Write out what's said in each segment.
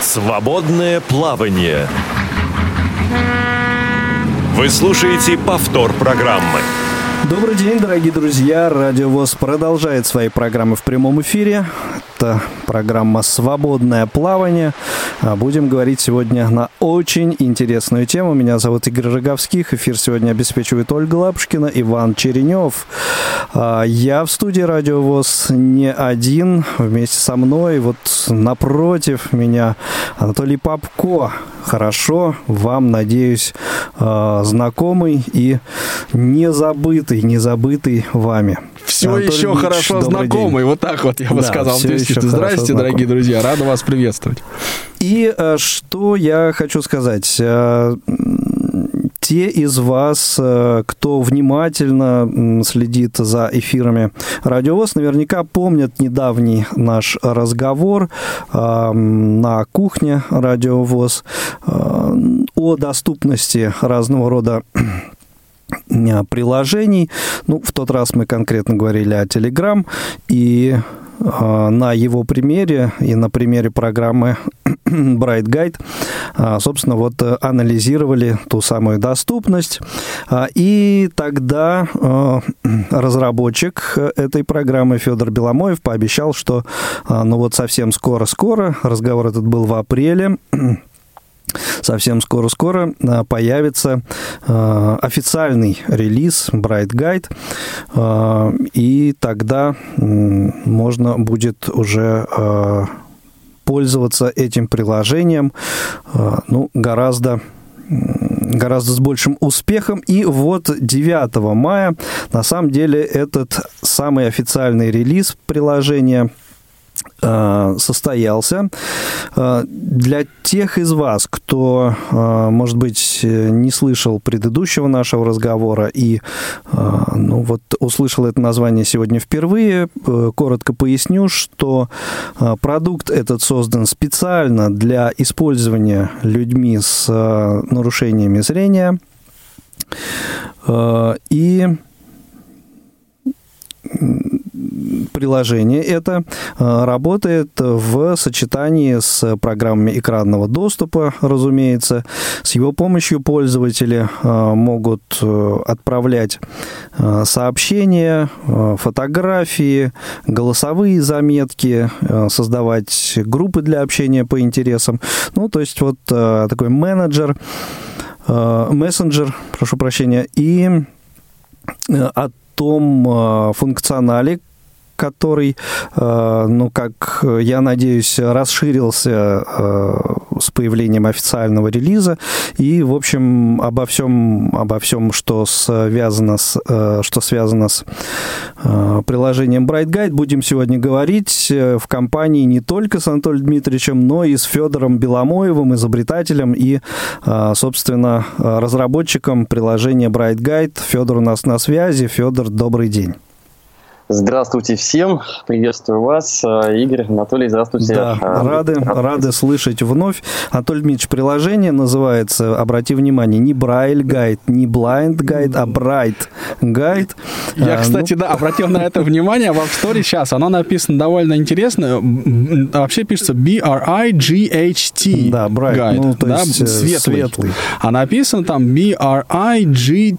Свободное плавание. Вы слушаете повтор программы. Добрый день, дорогие друзья. Радио ВОЗ продолжает свои программы в прямом эфире. Это программа «Свободное плавание». А, будем говорить сегодня на очень интересную тему. Меня зовут Игорь Роговских. Эфир сегодня обеспечивает Ольга Лапушкина, Иван Черенев. А, я в студии Радио ВОЗ не один. Вместе со мной, вот напротив меня, Анатолий Попко. Хорошо, вам, надеюсь, а, знакомый и незабытый, незабытый вами. Все Анатолий еще Ильич, хорошо знакомый, день. вот так вот я бы да, сказал. Здрасте, дорогие друзья, рада вас приветствовать. И э, что я хочу сказать э, те из вас, э, кто внимательно следит за эфирами Радиовоз, наверняка помнят недавний наш разговор на кухне Радиовоз о доступности разного рода приложений. Ну, в тот раз мы конкретно говорили о Telegram, и э, на его примере и на примере программы Bright Guide, э, собственно, вот анализировали ту самую доступность. Э, и тогда разработчик этой программы Федор Беломоев пообещал, что ну вот совсем скоро-скоро, разговор этот был в апреле, совсем скоро-скоро а, появится а, официальный релиз Bright Guide, а, и тогда можно будет уже пользоваться этим приложением ну, гораздо гораздо с большим успехом. И вот 9 мая, на самом деле, этот самый официальный релиз приложения – состоялся. Э, для тех из вас, кто, э, может быть, не слышал предыдущего нашего разговора и ну, вот, услышал это название сегодня впервые, коротко поясню, что продукт этот создан специально для использования людьми с нарушениями зрения. И приложение это э, работает в сочетании с программами экранного доступа, разумеется. С его помощью пользователи э, могут э, отправлять сообщения, фотографии, голосовые заметки, создавать группы для общения по интересам. Ну, то есть вот такой менеджер, мессенджер, прошу прощения, и от том функционале, который, э, ну, как я надеюсь, расширился э, с появлением официального релиза. И, в общем, обо всем, обо всем что связано с, э, что связано с приложением Bright Guide, будем сегодня говорить в компании не только с Анатолием Дмитриевичем, но и с Федором Беломоевым, изобретателем и, собственно, разработчиком приложения Bright Guide. Федор у нас на связи. Федор, добрый день. Здравствуйте всем, приветствую вас, э, Игорь, Анатолий, здравствуйте. Да, а, рады, рады слышать вновь. Анатолий Дмитриевич, приложение называется, обрати внимание, не Брайль гайд, не Blind гайд, а Bright гайд. Я, а, кстати, ну... да, обратил на это внимание, в App Store сейчас оно написано довольно интересно, вообще пишется B-R-I-G-H-T Да, guide, ну, то да, есть э, светлый. светлый. А написано там B-R-I-G-T-H.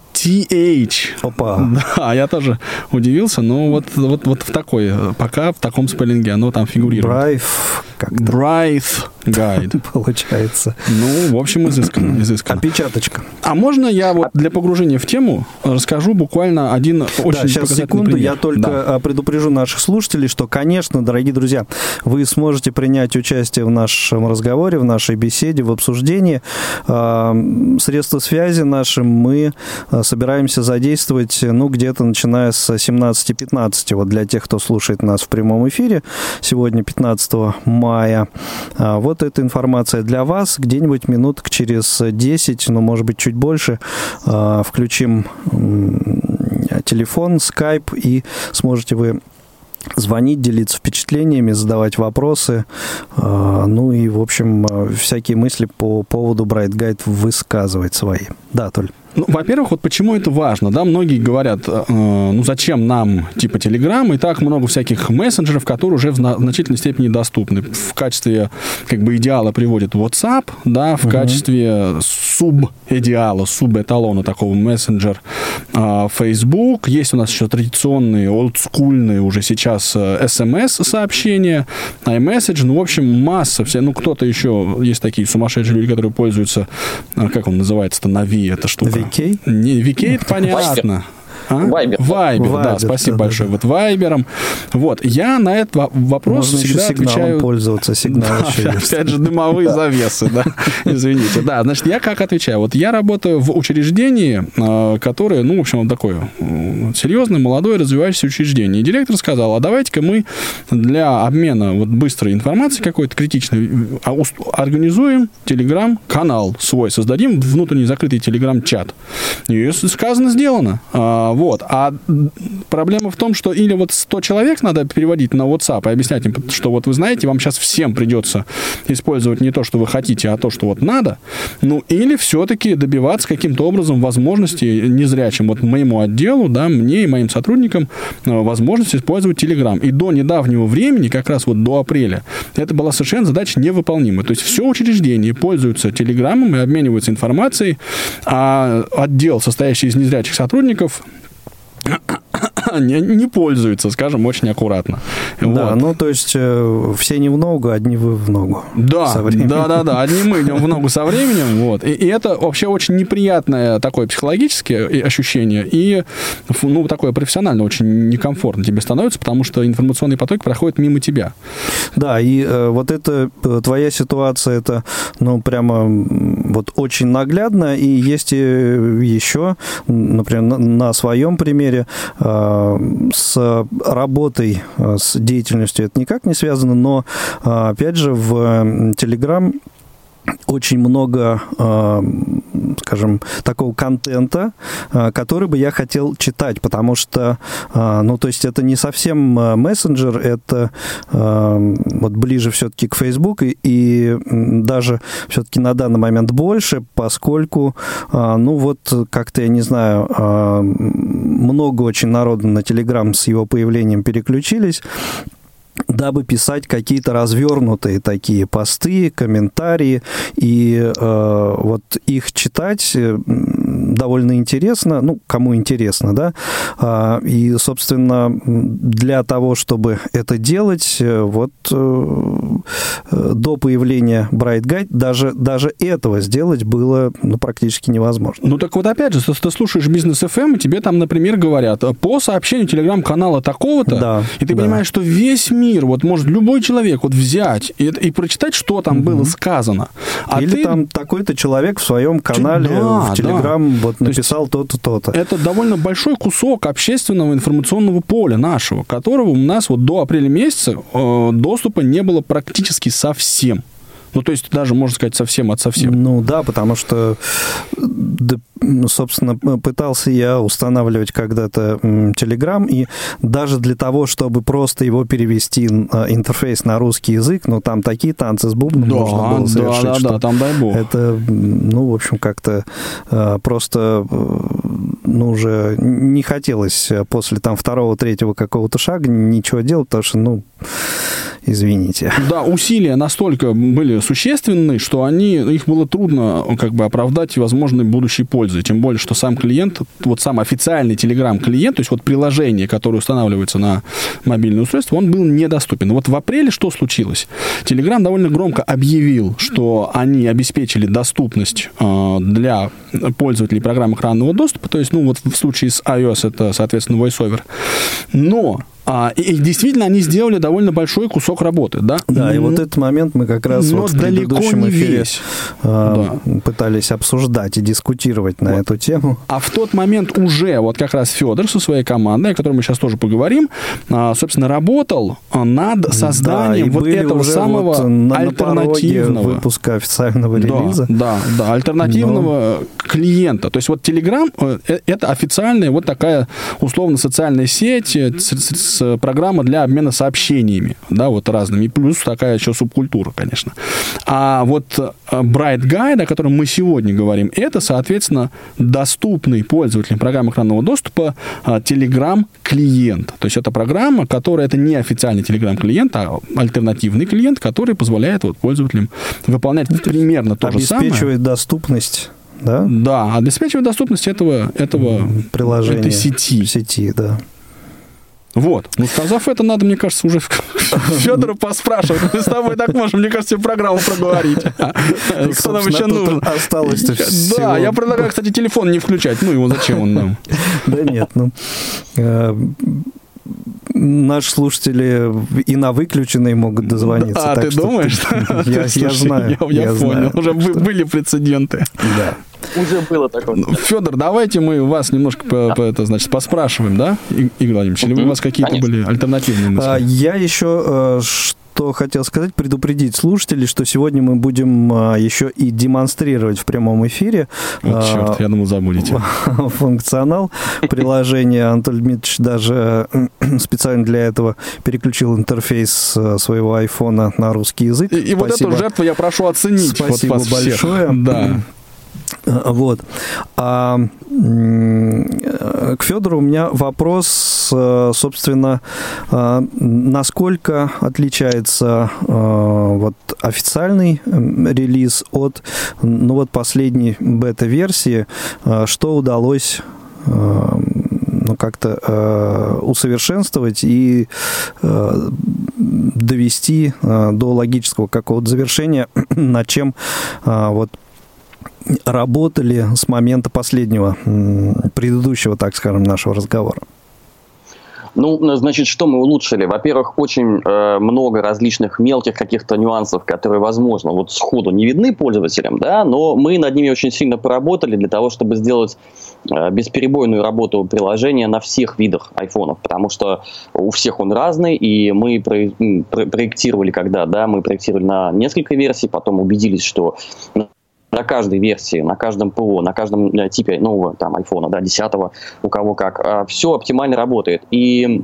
Опа. Да, я тоже удивился, но вот, вот, вот в такой, пока в таком спеллинге оно там фигурирует. Брайф. Брайф гайд. Получается. Ну, в общем, изысканно, изысканно. Опечаточка. А можно я вот для погружения в тему расскажу буквально один очень да, сейчас, секунду, пример. я только да. предупрежу наших слушателей, что, конечно, дорогие друзья, вы сможете принять участие в нашем разговоре, в нашей беседе, в обсуждении. А, средства связи наши мы а, собираемся задействовать, ну, где-то начиная с 17-15 15. Вот для тех, кто слушает нас в прямом эфире, сегодня 15 мая. А, вот эта информация для вас. Где-нибудь минуток через 10, ну, может быть, чуть больше, а, включим телефон, скайп, и сможете вы звонить, делиться впечатлениями, задавать вопросы, а, ну и, в общем, всякие мысли по поводу Bright Guide высказывать свои. Да, Толь. Ну, во-первых, вот почему это важно, да, многие говорят, э, ну, зачем нам, типа, Telegram, и так много всяких мессенджеров, которые уже в значительной степени доступны. В качестве, как бы, идеала приводит WhatsApp, да, в угу. качестве суб-идеала, суб-эталона такого мессенджер э, Facebook. Есть у нас еще традиционные, олдскульные уже сейчас SMS-сообщения, э, iMessage, ну, в общем, масса все, ну, кто-то еще, есть такие сумасшедшие люди, которые пользуются, э, как он называется-то, Нави, эта штука. VK? Не, VK это понятно. А? Вайбер. Вайбер, да, спасибо да, большое. Да. Вот Вайбером. Вот, я на этот вопрос Можно всегда еще отвечаю... пользоваться, сигнал да, еще Опять же, дымовые завесы, да, извините. Да, значит, я как отвечаю? Вот я работаю в учреждении, а, которое, ну, в общем, такое серьезное, молодое, развивающееся учреждение. И директор сказал, а давайте-ка мы для обмена вот быстрой информации какой-то критичной а, организуем телеграм-канал свой, создадим внутренний закрытый телеграм-чат. И сказано, сделано. Вот. А проблема в том, что или вот 100 человек надо переводить на WhatsApp и объяснять им, что вот вы знаете, вам сейчас всем придется использовать не то, что вы хотите, а то, что вот надо. Ну, или все-таки добиваться каким-то образом возможности незрячим, вот моему отделу, да, мне и моим сотрудникам э, возможность использовать Telegram. И до недавнего времени, как раз вот до апреля, это была совершенно задача невыполнимая. То есть все учреждения пользуются Телеграмом и обмениваются информацией, а отдел, состоящий из незрячих сотрудников, あっ! не, не пользуются, скажем, очень аккуратно. Да, вот. ну то есть э, все не в ногу, одни вы в ногу. Да, да, да, да, одни мы идем в ногу со временем, вот. И, и это вообще очень неприятное такое психологическое ощущение и, ну, такое профессионально очень некомфортно тебе становится, потому что информационный поток проходит мимо тебя. Да, и э, вот это э, твоя ситуация, это, ну, прямо вот очень наглядно, и есть еще, например, на, на своем примере, э, с работой, э, с деятельностью это никак не связано, но, э, опять же, в Telegram очень много, э, скажем, такого контента, э, который бы я хотел читать, потому что, э, ну, то есть это не совсем мессенджер, это вот ближе все-таки к Facebook, и, и даже все-таки на данный момент больше, поскольку, ну, вот как-то, я не знаю, много очень народу на Telegram с его появлением переключились, дабы писать какие-то развернутые такие посты, комментарии, и э, вот их читать э, довольно интересно, ну, кому интересно, да, а, и, собственно, для того, чтобы это делать, э, вот э, до появления Bright Guide даже, даже этого сделать было ну, практически невозможно. Ну, так вот, опять же, ты слушаешь бизнес FM, и тебе там, например, говорят, по сообщению телеграм-канала такого-то, да, и ты да. понимаешь, что весь мир, вот может любой человек вот взять и, и прочитать, что там угу. было сказано. А Или ты... там такой-то человек в своем канале да, в Телеграм да. вот написал то-то, то-то. Это довольно большой кусок общественного информационного поля нашего, которого у нас вот до апреля месяца э, доступа не было практически совсем. Ну, то есть даже, можно сказать, совсем от совсем. Ну, да, потому что, да, собственно, пытался я устанавливать когда-то Telegram, и даже для того, чтобы просто его перевести а, интерфейс на русский язык, ну, там такие танцы с бубном да, можно было совершить. Да, да, да, там дай бог. Это, ну, в общем, как-то а, просто, ну, уже не хотелось после там второго, третьего какого-то шага ничего делать, потому что, ну, извините. Да, усилия настолько были существенны, что они, их было трудно как бы оправдать возможной будущей пользы. Тем более, что сам клиент, вот сам официальный Telegram-клиент, то есть вот приложение, которое устанавливается на мобильное устройство, он был недоступен. Вот в апреле что случилось? Telegram довольно громко объявил, что они обеспечили доступность э, для пользователей программ экранного доступа, то есть, ну вот в случае с iOS это, соответственно, VoiceOver. Но а, и, и действительно они сделали довольно большой кусок работы, да? Да, mm-hmm. и вот этот момент мы как раз Но вот в предыдущем эфире весь. А, да. пытались обсуждать и дискутировать на вот. эту тему. А в тот момент уже вот как раз Федор со своей командой, о которой мы сейчас тоже поговорим, а, собственно, работал над созданием да, вот этого самого вот на, альтернативного на выпуска официального релиза. Да, да, да альтернативного Но... клиента. То есть вот Telegram э, – это официальная вот такая условно социальная сеть программа для обмена сообщениями, да, вот разными, плюс такая еще субкультура, конечно. А вот Bright Guide, о котором мы сегодня говорим, это, соответственно, доступный пользователям программы экранного доступа Telegram-клиент. То есть это программа, которая, это не официальный Telegram-клиент, а альтернативный клиент, который позволяет вот пользователям выполнять ну, примерно то же самое. Обеспечивает доступность да? Да, обеспечивает доступность этого, этого приложения, этой сети. Сети, да. Вот. Ну, сказав это, надо, мне кажется, уже Федора поспрашивать. Мы с тобой так можем, мне кажется, программу проговорить. Кто нам еще нужен? Осталось Да, я предлагаю, кстати, телефон не включать. Ну, его зачем он нам? Да нет, ну... Наши слушатели и на выключенные могут дозвониться. А, ты думаешь? Я, я знаю. Я, я, я понял. Знаю, Уже что... были прецеденты. Да. Уже было такое. Ну, Федор, давайте мы вас немножко по, по, это, значит, поспрашиваем, да, Игорь Владимирович? Или у вас какие-то были альтернативные мысли? А, я еще э, что хотел сказать, предупредить слушателей, что сегодня мы будем а, еще и демонстрировать в прямом эфире вот черт, я думал, забудете. функционал приложения. Антон Дмитриевич даже специально для этого переключил интерфейс а, своего айфона на русский язык. И, и вот эту жертву я прошу оценить. Спасибо вот большое. Всех. Да. Вот. А к Федору у меня вопрос, э, собственно, э, насколько отличается э, вот официальный релиз от ну вот последней бета-версии, что удалось ну, как-то усовершенствовать и довести до логического какого-то завершения, над чем вот работали с момента последнего, предыдущего, так скажем, нашего разговора? Ну, значит, что мы улучшили? Во-первых, очень э, много различных мелких каких-то нюансов, которые, возможно, вот сходу не видны пользователям, да, но мы над ними очень сильно поработали для того, чтобы сделать э, бесперебойную работу приложения на всех видах айфонов, потому что у всех он разный, и мы про, про, проектировали, когда, да, мы проектировали на несколько версий, потом убедились, что на каждой версии, на каждом ПО, на каждом э, типе нового там айфона, да, 10 у кого как, а, все оптимально работает. И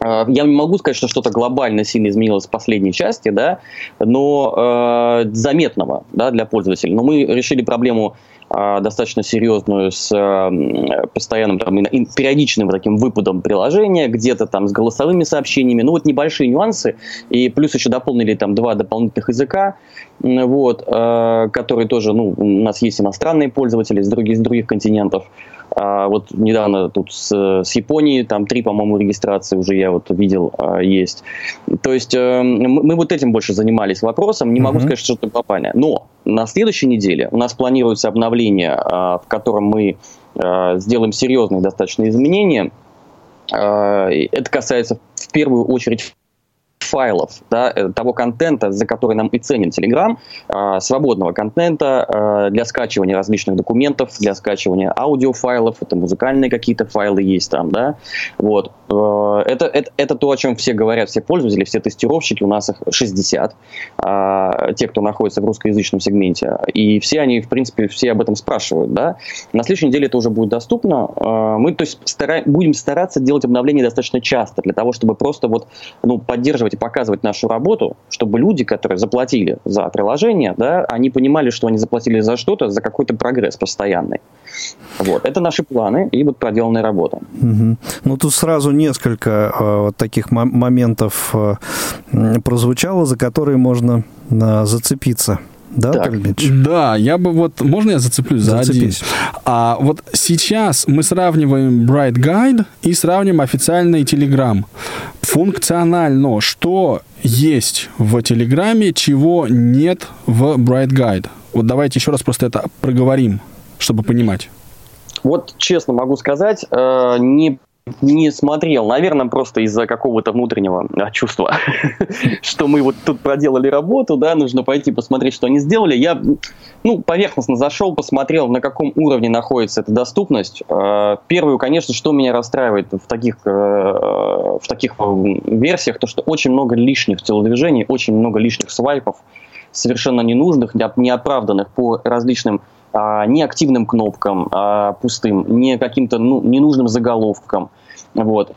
а, я не могу сказать, что что-то глобально сильно изменилось в последней части, да, но э, заметного да, для пользователя. Но мы решили проблему э, достаточно серьезную с э, постоянным там, периодичным таким выпадом приложения, где-то там с голосовыми сообщениями. Ну вот небольшие нюансы. И плюс еще дополнили там два дополнительных языка, вот, э, которые тоже, ну, у нас есть иностранные пользователи с других, с других континентов. А вот недавно тут с, с Японии, там три, по-моему, регистрации уже я вот видел а, есть. То есть э, мы, мы вот этим больше занимались вопросом. Не могу сказать, что это глобальное. Но на следующей неделе у нас планируется обновление, а, в котором мы а, сделаем серьезные достаточно изменения. А, это касается в первую очередь файлов, да, э, того контента, за который нам и ценен Telegram, э, свободного контента э, для скачивания различных документов, для скачивания аудиофайлов, это музыкальные какие-то файлы есть там, да, вот. Э, это, это, это то, о чем все говорят, все пользователи, все тестировщики, у нас их 60, э, те, кто находится в русскоязычном сегменте, и все они, в принципе, все об этом спрашивают, да. На следующей неделе это уже будет доступно. Э, мы, то есть, стара... будем стараться делать обновления достаточно часто, для того, чтобы просто вот, ну, поддерживать и показывать нашу работу, чтобы люди, которые заплатили за приложение, да, они понимали, что они заплатили за что-то, за какой-то прогресс постоянный. Вот. Это наши планы и вот проделанная работа. Угу. Ну, тут сразу несколько э, таких моментов э, прозвучало, за которые можно э, зацепиться. Да, так. Да, я бы вот... Можно я зацеплюсь за Зацепись. один? А вот сейчас мы сравниваем Bright Guide и сравним официальный Telegram. Функционально, что есть в Телеграме, чего нет в Bright Guide? Вот давайте еще раз просто это проговорим, чтобы понимать. Вот честно могу сказать, э, не не смотрел, наверное, просто из-за какого-то внутреннего а, чувства, что мы вот тут проделали работу, да, нужно пойти посмотреть, что они сделали. Я, ну, поверхностно зашел, посмотрел, на каком уровне находится эта доступность. А, первую, конечно, что меня расстраивает в таких, э, в таких версиях, то, что очень много лишних телодвижений, очень много лишних свайпов, совершенно ненужных, неоправданных по различным а, не активным кнопкам а, пустым, не каким-то ну, ненужным заголовкам. Вот.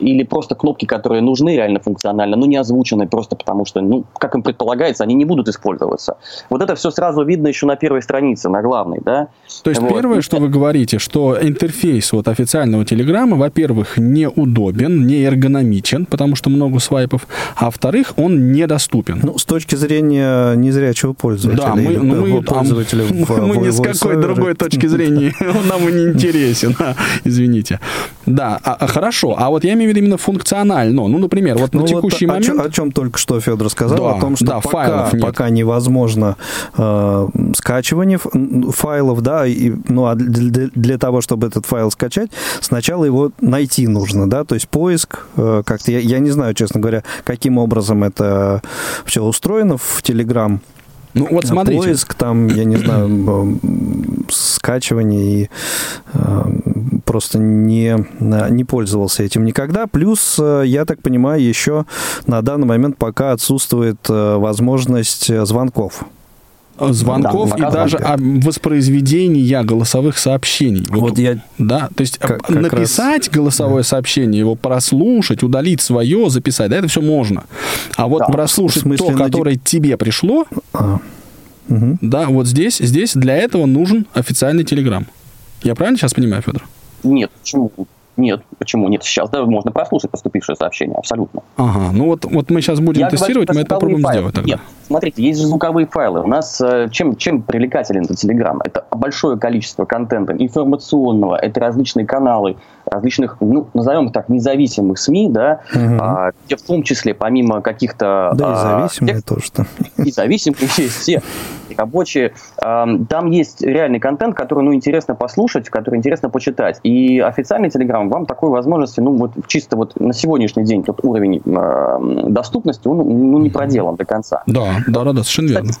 Или просто кнопки, которые нужны реально функционально, но не озвучены просто потому, что, ну, как им предполагается, они не будут использоваться. Вот это все сразу видно еще на первой странице, на главной, да. То есть Вот. первое, что вы говорите, что интерфейс вот официального Телеграма, во-первых, неудобен, не эргономичен, потому что много свайпов, а во-вторых, он недоступен. Ну, с точки зрения незрячего пользователя. Да, мы, ну, мы, пользователя а, в- мы ни с какой другой точки зрения он нам и не интересен, а, извините. Да, а хорошо, а вот я имею в виду именно функционально. Ну, например, вот Ну, на вот текущий о, момент... чё- о чем только что Федор сказал, Да, о том, что да, пока, пока невозможно э, скачивание файлов, да, и, ну, а для, для- для того, чтобы этот файл скачать, сначала его найти нужно, да, то есть поиск, э, как-то, я, я не знаю, честно говоря, каким образом это все устроено в Telegram, Ну, вот смотрите. поиск, там, я не знаю, м, скачивание и э, просто не, не пользовался этим никогда. Плюс, э, я так понимаю, еще на данный момент пока отсутствует э, возможность э, звонков. звонков Да, и даже воспроизведения голосовых сообщений. Вот я Да, то есть Как- как написать голосовое сообщение, его прослушать, удалить свое, записать, да, это все можно. А вот Да, прослушать в смысле, то, которое тебе пришло, а, мгм. да, вот здесь, здесь для этого нужен официальный телеграм. Я правильно сейчас понимаю, Федор? Нет, почему? Нет, почему нет? Сейчас да, можно прослушать поступившее сообщение, абсолютно. Ага, ну вот, вот мы сейчас будем Я говорю тестировать, про мы это попробуем файлы. сделать тогда. Нет, смотрите, есть же звуковые файлы. У нас э, чем, чем привлекателен этот Telegram? Это большое количество контента информационного, это различные каналы, различных, ну, назовем их так, независимых СМИ, да, Мгм. а, где в том числе, помимо каких-то... Да и а, зависимые текстов, тоже там. и зависимые есть все рабочие. Ам, Там есть реальный контент, который ну, интересно послушать, который интересно почитать. И официальный Telegram вам такой возможности, ну вот чисто вот на сегодняшний день тот уровень доступности, он ну, не проделан до конца. Да, да, да, да, совершенно верно.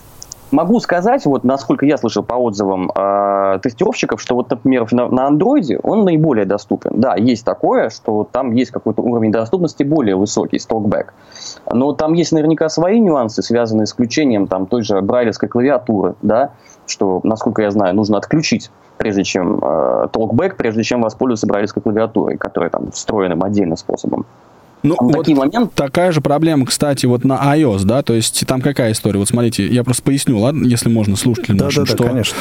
Могу сказать, вот насколько я слышал по отзывам э, тестировщиков, что вот, например, на, на андроиде он наиболее доступен. Да, есть такое, что там есть какой-то уровень доступности более высокий, стокбэк. Но там есть наверняка свои нюансы, связанные с включением там той же брайлевской клавиатуры, да, что, насколько я знаю, нужно отключить прежде чем э, толкбэк, прежде чем воспользоваться брайлевской клавиатурой, которая там встроенным отдельным способом. Ну, вот такие моменты. такая же проблема, кстати, вот на iOS, да, то есть там какая история? Вот смотрите, я просто поясню, ладно, если можно слушателям Да, нашим, да, да, что конечно.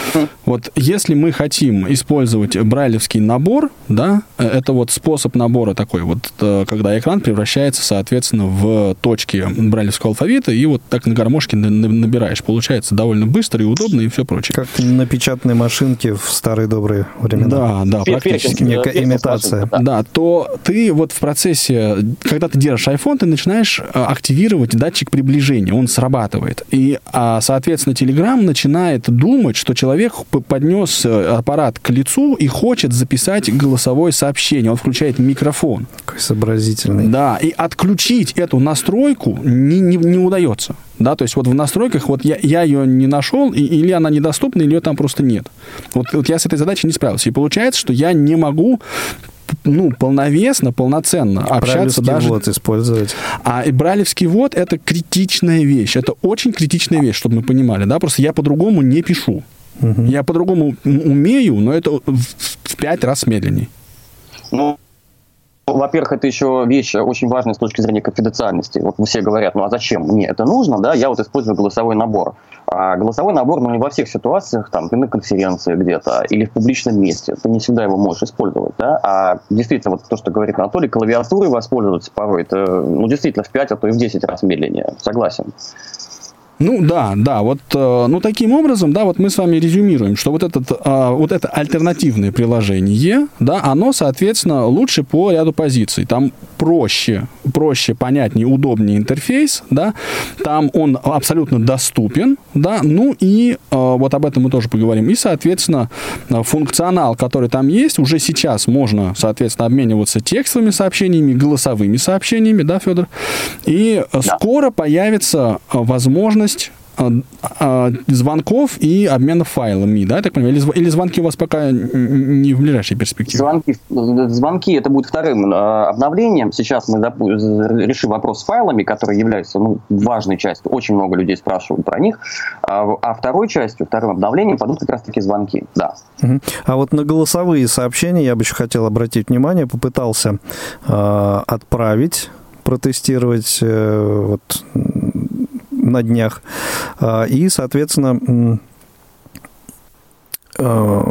вот если мы хотим использовать брайлевский набор, да, э, это вот способ набора такой, вот э, когда экран превращается, соответственно, в точки брайлевского алфавита, и вот так на гармошке на- на- набираешь. Получается довольно быстро и удобно, и все прочее. Как на печатной машинке в старые добрые времена. Да, да, практически. Некая имитация. Да, то ты вот в процессе, когда ты держишь iPhone, ты начинаешь э, активировать датчик приближения, он срабатывает. И, а, соответственно, Telegram начинает думать, что человек поднес э, аппарат к лицу и хочет записать голосовое сообщение. Он включает микрофон. Какой сообразительный. Да, и отключить эту настройку не, не, не удается. Да, то есть вот в настройках вот я, я ее не нашел, и, или она недоступна, или ее там просто нет. Вот, вот я с этой задачей не справился. И получается, что я не могу ну, полновесно, полноценно общаться даже... ввод использовать. А и брайлевский ввод — это критичная вещь. Это очень критичная вещь, чтобы мы понимали. Да? Просто я по-другому не пишу. Мгм. Я по-другому умею, но это в, пять раз медленней. Ну, во-первых, это еще вещь очень важная с точки зрения конфиденциальности. Вот все говорят, ну а зачем мне это нужно, да, я вот использую голосовой набор. А голосовой набор, ну не во всех ситуациях, там, ты на конференции где-то или в публичном месте, ты не всегда его можешь использовать, да, а действительно, вот то, что говорит Анатолий, клавиатурой воспользоваться порой, это, ну, действительно, в 5, а то и в 10 раз медленнее, согласен. Ну да, да, вот, э, ну таким образом, да, вот мы с вами резюмируем, что вот, этот, э, вот это альтернативное приложение, да, оно, соответственно, лучше по ряду позиций. Там проще, проще, понятнее, удобнее интерфейс, да, там он абсолютно доступен, да, ну и э, вот об этом мы тоже поговорим. И, соответственно, э, функционал, который там есть, уже сейчас можно, соответственно, обмениваться текстовыми сообщениями, голосовыми сообщениями, да, Федор? И э, скоро появится э, возможность а, а, звонков и обмена файлами, да, я так понимаю? Или, или звонки у вас пока не в ближайшей перспективе? Звонки, звонки это будет вторым э, обновлением. Сейчас мы решим вопрос с файлами, которые являются ну, важной частью. Очень много людей спрашивают про них. А, а второй частью, вторым обновлением пойдут как раз-таки звонки, да. А вот на голосовые сообщения я бы еще хотел обратить внимание, попытался э, отправить протестировать э, вот, на днях. Э, и, соответственно, э,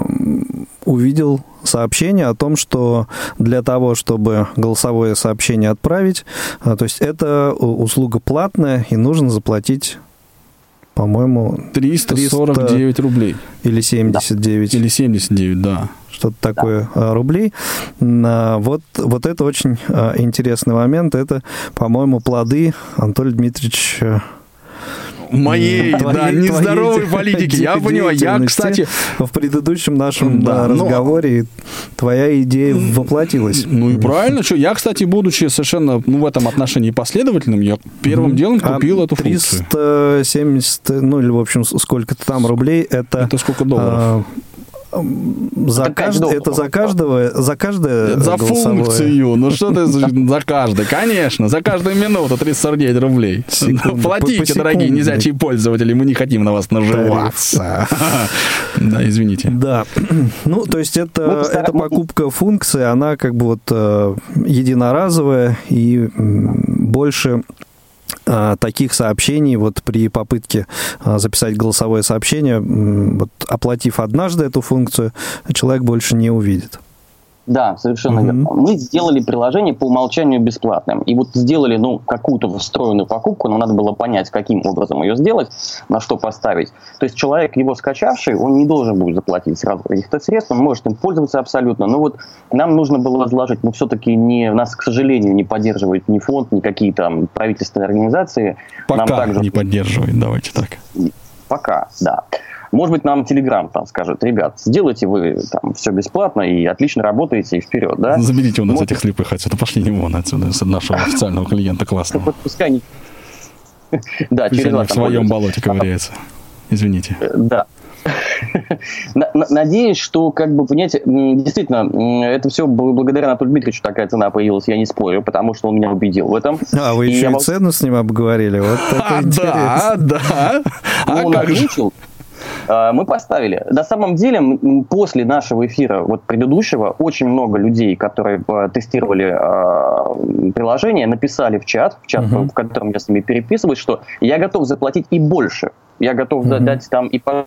увидел сообщение о том, что для того, чтобы голосовое сообщение отправить, то есть это услуга платная и нужно заплатить по-моему, 349 300 рублей. Или 79. Да. Или 79, да. Что-то такое да. рублей. Вот, вот это очень а, интересный момент. Это, по-моему, плоды Анатолий Дмитриевич моей, твоей, да, нездоровой политики. Я понимаю. Я, кстати... В предыдущем нашем да, разговоре но... твоя идея воплотилась. Ну и правильно, что я, кстати, будучи совершенно ну, в этом отношении последовательным, я первым mm-hmm. делом купил а эту 370, функцию. ну или, в общем, сколько-то там рублей, это... Это сколько долларов? А, за кажд... Это за каждого, за каждое За голосовое. функцию. Ну что ты за каждый? Конечно, за каждую минуту 349 рублей. Секунду, Платите, по, дорогие незячие пользователи, мы не хотим на вас наживаться. Да, извините. Да. Ну, то есть это, это покупка функции, она как бы вот э, единоразовая и больше таких сообщений вот при попытке а, записать голосовое сообщение, вот, оплатив однажды эту функцию, человек больше не увидит. Да, совершенно mm-hmm. верно. Мы сделали приложение по умолчанию бесплатным. И вот сделали, ну, какую-то встроенную покупку, но надо было понять, каким образом ее сделать, на что поставить. То есть человек, его скачавший, он не должен будет заплатить сразу каких-то средств, он может им пользоваться абсолютно. Но вот нам нужно было разложить, но все-таки не, нас, к сожалению, не поддерживает ни фонд, ни какие-то там правительственные организации. Пока нам также... не поддерживает, давайте так. Пока, да. Может быть, нам Telegram там скажет, ребят, сделайте вы там все бесплатно и отлично работаете, и вперед, да? Заберите у нас Может... этих слепых отсюда, пошли не вон отсюда, с нашего официального клиента классного. Пускай не... Да, через в своем болоте ковыряется. Извините. Э, да, Надеюсь, что, как бы, понимаете, действительно, это все благодаря Анатолию Дмитриевичу такая цена появилась, я не спорю, потому что он меня убедил в этом. А, вы еще и, и цену с ним обговорили, вот это а, интересно. Да, да. А он как же? А, мы поставили. На самом деле, после нашего эфира, вот предыдущего, очень много людей, которые э, тестировали э, приложение, написали в чат, в чат, uh-huh. в котором я с ними переписываюсь, что я готов заплатить и больше. Я готов uh-huh. дать там и по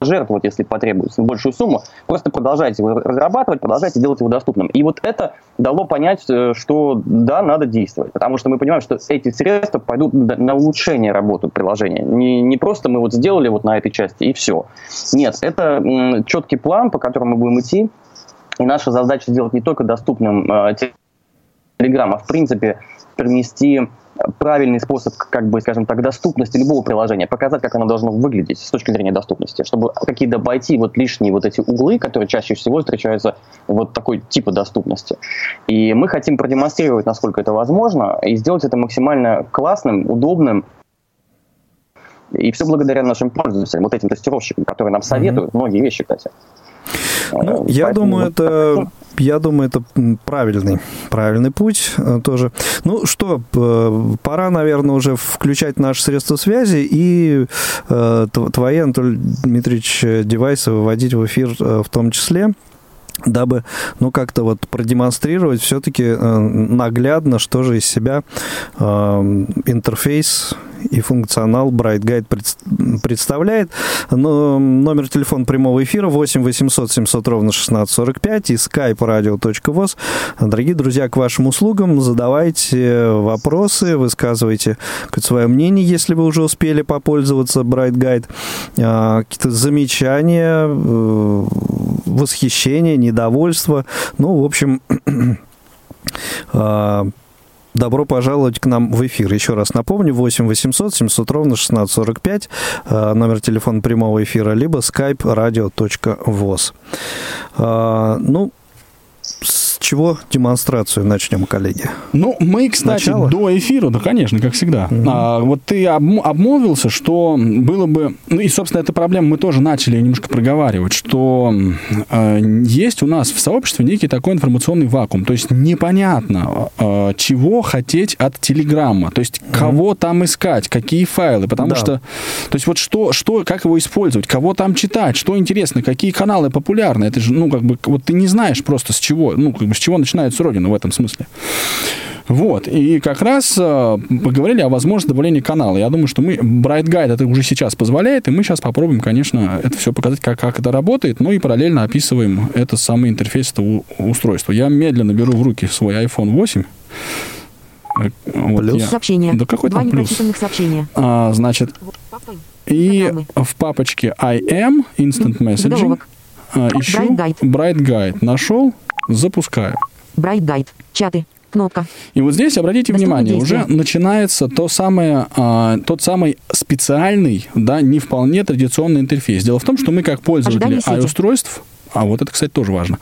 жертвовать, если потребуется, большую сумму. Просто продолжайте его разрабатывать, продолжайте делать его доступным. И вот это дало понять, э, что да, надо действовать. Потому что мы понимаем, что эти средства пойдут на улучшение работы приложения. Не, не просто мы вот сделали вот на этой части и все. Нет, это четкий план, по которому мы будем идти. И наша задача сделать не только доступным э, Telegram, а в принципе принести правильный способ, как бы, скажем так, доступности любого приложения, показать, как оно должно выглядеть с точки зрения доступности, чтобы какие-то обойти вот лишние вот эти углы, которые чаще всего встречаются вот такой типа доступности. И мы хотим продемонстрировать, насколько это возможно, и сделать это максимально классным, удобным, и все благодаря нашим пользователям, вот этим тестировщикам, которые нам советуют mm-hmm. многие вещи, кстати. Ну, я думаю, это я думаю, это правильный, правильный путь э, тоже. Ну что, пора, наверное, уже включать наши средства связи и э, твои, Анатолий Дмитриевич, девайсы выводить в эфир э, в том числе дабы, ну, как-то вот продемонстрировать все-таки э, наглядно, что же из себя э, интерфейс и функционал Bright Guide представляет. Но номер телефона прямого эфира 8 800 700 ровно 1645 и skype radio.voz. Дорогие друзья, к вашим услугам задавайте вопросы, высказывайте свое мнение, если вы уже успели попользоваться Bright Guide, а, какие-то замечания, э, восхищение, недовольство. Ну, в общем, а, Добро пожаловать к нам в эфир. Еще раз напомню, 8 800 700 ровно 1645, а, номер телефона прямого эфира, либо skype radio.voz. А, ну, с чего демонстрацию начнем, коллеги? Ну, мы, кстати, Начало? до эфира, да, конечно, как всегда. Угу. А, вот ты обмолвился, что было бы... Ну и, собственно, эта проблема мы тоже начали немножко проговаривать, что э, есть у нас в сообществе некий такой информационный вакуум. То есть непонятно, э, чего хотеть от Телеграмма. То есть кого там искать, какие файлы. Потому да. что... То есть вот что, что, как его использовать, кого там читать, что интересно, какие каналы популярны. Это же, ну, как бы, вот ты не знаешь просто с чего, ну, как бы с чего начинается Родина в этом смысле. Вот, и как раз э, поговорили о возможности добавления канала. Я думаю, что мы, Bright Guide это уже сейчас позволяет, и мы сейчас попробуем, конечно, это все показать, как, как это работает, ну и параллельно описываем этот самый интерфейс этого устройства. Я медленно беру в руки свой iPhone 8. Э, вот плюс. Я... Сообщение. Да какой Два там плюс? сообщения. А, значит, и Программы. в папочке IM, Instant Messaging, а, ищу Bright Guide. Bright Guide. Нашел, запускаю. Bright Guide. Чаты. Кнопка. И вот здесь, обратите Доступны внимание, действия. уже начинается то самое, а, тот самый специальный, да, не вполне традиционный интерфейс. Дело в том, что мы как пользователи i-устройств а вот это, кстати, тоже важно,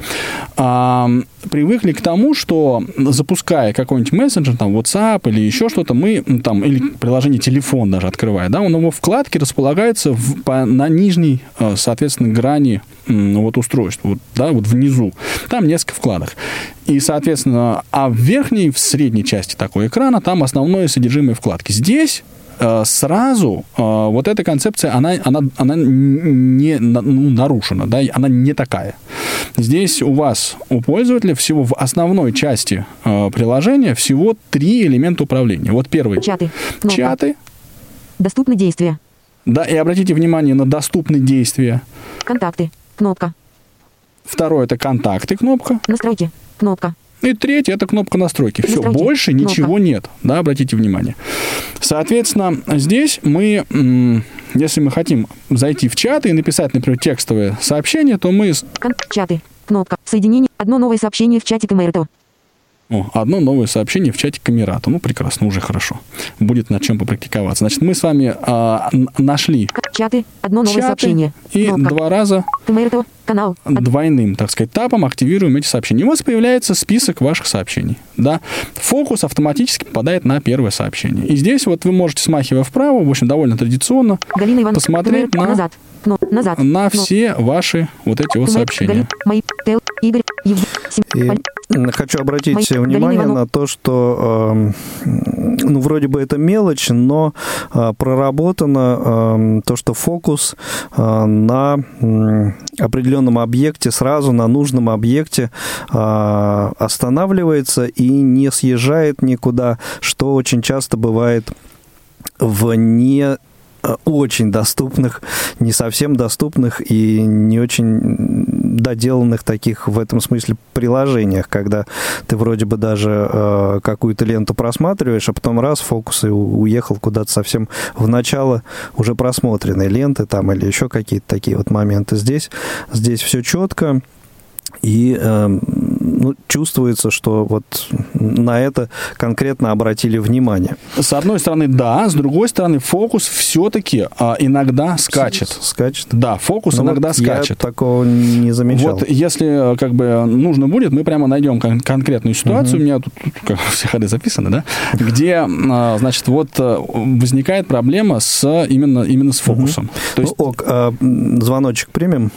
а, привыкли к тому, что запуская какой-нибудь мессенджер, там, WhatsApp или еще что-то, мы там, или приложение телефон даже открывая, да, он его вкладки располагается в, по, на нижней, э, соответственно, грани вот устройства, вот, да, вот внизу. Там несколько вкладок. И, соответственно, а в верхней, в средней части такого экрана там основное содержимое вкладки. Здесь сразу э, вот эта концепция, она, она, она не ну, нарушена, да, она не такая. Здесь у вас, у пользователя, всего в основной части э, приложения всего три элемента управления. Вот первый. Чаты. Кнопка. Чаты. Доступны действия. Да, и обратите внимание на доступные действия. Контакты. Кнопка. Второе это контакты, кнопка. Настройки. Кнопка. Ну и третье это кнопка настройки. Все, настройки. больше кнопка. ничего нет. Да, обратите внимание. Соответственно, здесь мы, если мы хотим зайти в чат и написать, например, текстовое сообщение, то мы... Чаты. Кнопка. Соединение. Одно новое сообщение в чате Камерто. О, одно новое сообщение в чате Камерата. Ну, прекрасно, уже хорошо. Будет над чем попрактиковаться. Значит, мы с вами а, нашли... Чаты, одно новое чаты, сообщение. И Кнопка. два раза... Канал. Двойным, так сказать, тапом активируем эти сообщения. И у вас появляется список ваших сообщений. Да? Фокус автоматически попадает на первое сообщение. И здесь вот вы можете, смахивая вправо, в общем, довольно традиционно, Галина Иван, посмотреть на... Назад. Но, назад. На все ваши вот эти вот сообщения. И хочу обратить Мои, внимание на то, что э, ну, вроде бы это мелочь, но э, проработано э, то, что фокус э, на э, определенном объекте, сразу на нужном объекте э, останавливается и не съезжает никуда, что очень часто бывает в не Э, очень доступных, не совсем доступных и не очень доделанных таких в этом смысле приложениях, когда ты вроде бы даже э, какую-то ленту просматриваешь, а потом раз фокус и уехал куда-то совсем в начало уже просмотренной ленты там или еще какие-то такие вот моменты. Здесь, здесь все четко и э, ну, чувствуется, что вот на это конкретно обратили внимание. С одной стороны, да, с другой стороны, фокус все-таки а, иногда скачет. Скачет? Да, фокус ну, иногда вот скачет. Я такого не замечал. Вот если как бы нужно будет, мы прямо найдем кон- конкретную ситуацию, угу. у меня тут, тут как, все ходы записаны, да, где, а, значит, вот э, возникает проблема с именно, именно с фокусом. Угу. То есть... Ну, ок, а, звоночек примем.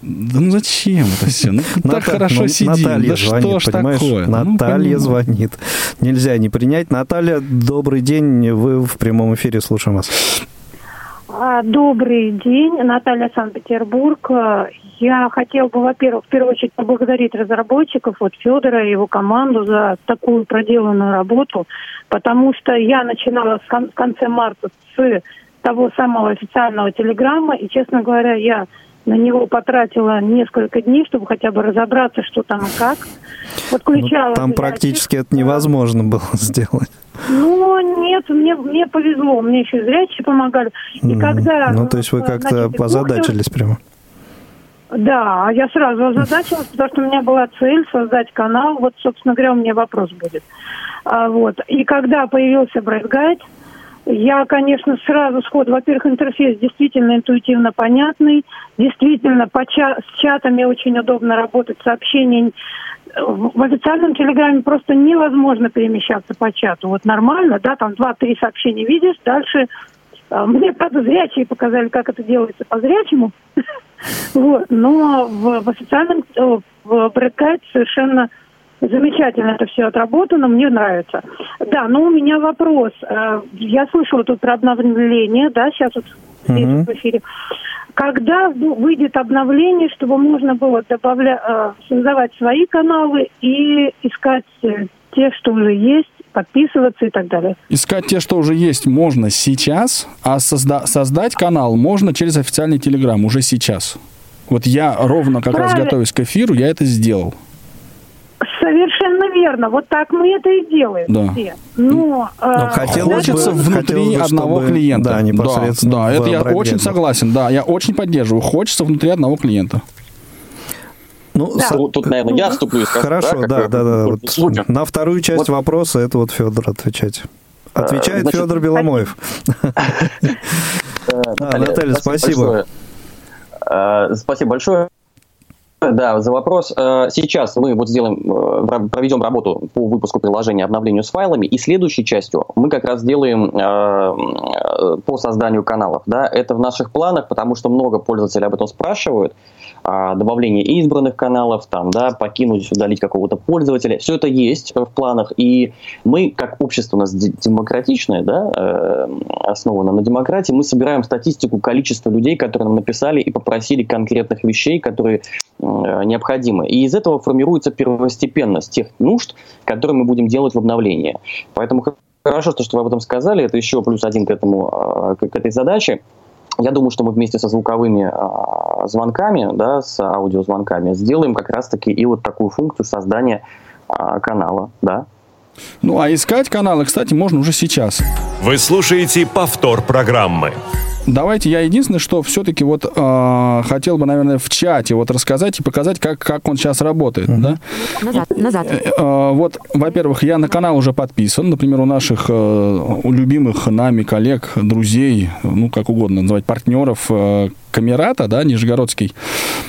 Да ну зачем это все? Ну, так хорошо ну, сидим. Наталья да звонит, что ж понимаешь? такое? Ну, Наталья ну, звонит. Нельзя не принять. Наталья, добрый день. Вы в прямом эфире. Слушаем вас. А, добрый день. Наталья, Санкт-Петербург. Я хотел бы, во-первых, в первую очередь поблагодарить разработчиков, вот Федора и его команду за такую проделанную работу, потому что я начинала в конце марта с того самого официального телеграмма, и, честно говоря, я на него потратила несколько дней, чтобы хотя бы разобраться, что там и как. Подключала. Ну, там практически это невозможно было сделать. Ну, нет, мне, мне повезло, мне еще зрячие помогали. И mm. когда... Ну, то есть вы как-то значит, позадачились прямо? Да, я сразу озадачилась, потому что у меня была цель создать канал. Вот, собственно говоря, у меня вопрос будет. А, вот. И когда появился Bright Guide, Я, конечно, сразу сход. Во-первых, интерфейс действительно интуитивно понятный. Действительно, по ча- с чатами очень удобно работать. Сообщения в официальном телеграме просто невозможно перемещаться по чату. Вот нормально, да, там два-три сообщения видишь, дальше а, мне, правда, показали, как это делается по-зрячему. Вот. Но в, в официальном э, в Брэдкайт совершенно замечательно это все отработано, мне нравится. Да, но у меня вопрос. Э, я слышала тут про обновление, да, сейчас вот здесь Мгм. в эфире. Когда выйдет обновление, чтобы можно было добавлять, создавать свои каналы и искать э, те, что уже есть, подписываться и так далее? Искать те, что уже есть, можно сейчас, а созда- создать канал можно через официальный телеграм уже сейчас. Вот я ровно как раз Правильно. готовясь к эфиру, я это сделал. Совершенно верно. Вот так мы это и делаем Да. все. Но, э, Но хотелось Хочется бы- внутри хотелось бы, одного чтобы- клиента. да, непосредственно Да, в это я очень Гейт. согласен. Да, я очень поддерживаю. Хочется внутри одного клиента. Ну, Да. со- Тут, наверное, я вступлю и скажу, Хорошо, да, да, да. в Вот на вторую часть Вот. вопроса это вот Федор отвечать. Отвечает значит, Федор Беломоев. Э, А, Наталья, спасибо. Э, Спасибо большое. Да, за вопрос. Э, Сейчас мы вот сделаем, э, проведем работу по выпуску приложения, обновлению с файлами, и следующей частью мы как раз сделаем э, по созданию каналов. Да, это в наших планах, потому что много пользователей об этом спрашивают. А, Добавление избранных каналов, там, да, покинуть, удалить какого-то пользователя. Все это есть в планах, и мы, как общество у нас де- демократичное, да, э, основано на демократии, мы собираем статистику количества людей, которые нам написали и попросили конкретных вещей, которые э, необходимы. И из этого формируется первостепенность тех нужд, которые мы будем делать в обновлении. Поэтому хорошо, что, что вы об этом сказали, это еще плюс один к, этому, к, к этой задаче. Я думаю, что мы вместе со звуковыми а, звонками, да, с аудиозвонками, сделаем как раз-таки и вот такую функцию создания а, канала, да. Ну, а искать каналы, кстати, можно уже сейчас. Вы слушаете повтор программы. Давайте я единственное, что все-таки вот э, хотел бы, наверное, в чате вот рассказать и показать, как, как он сейчас работает, да? Назад, назад. Э, э, Вот, во-первых, я на канал уже подписан. Например, у наших э, у любимых нами коллег, друзей, ну, как угодно называть, партнеров э, Камерата, да, Нижегородский,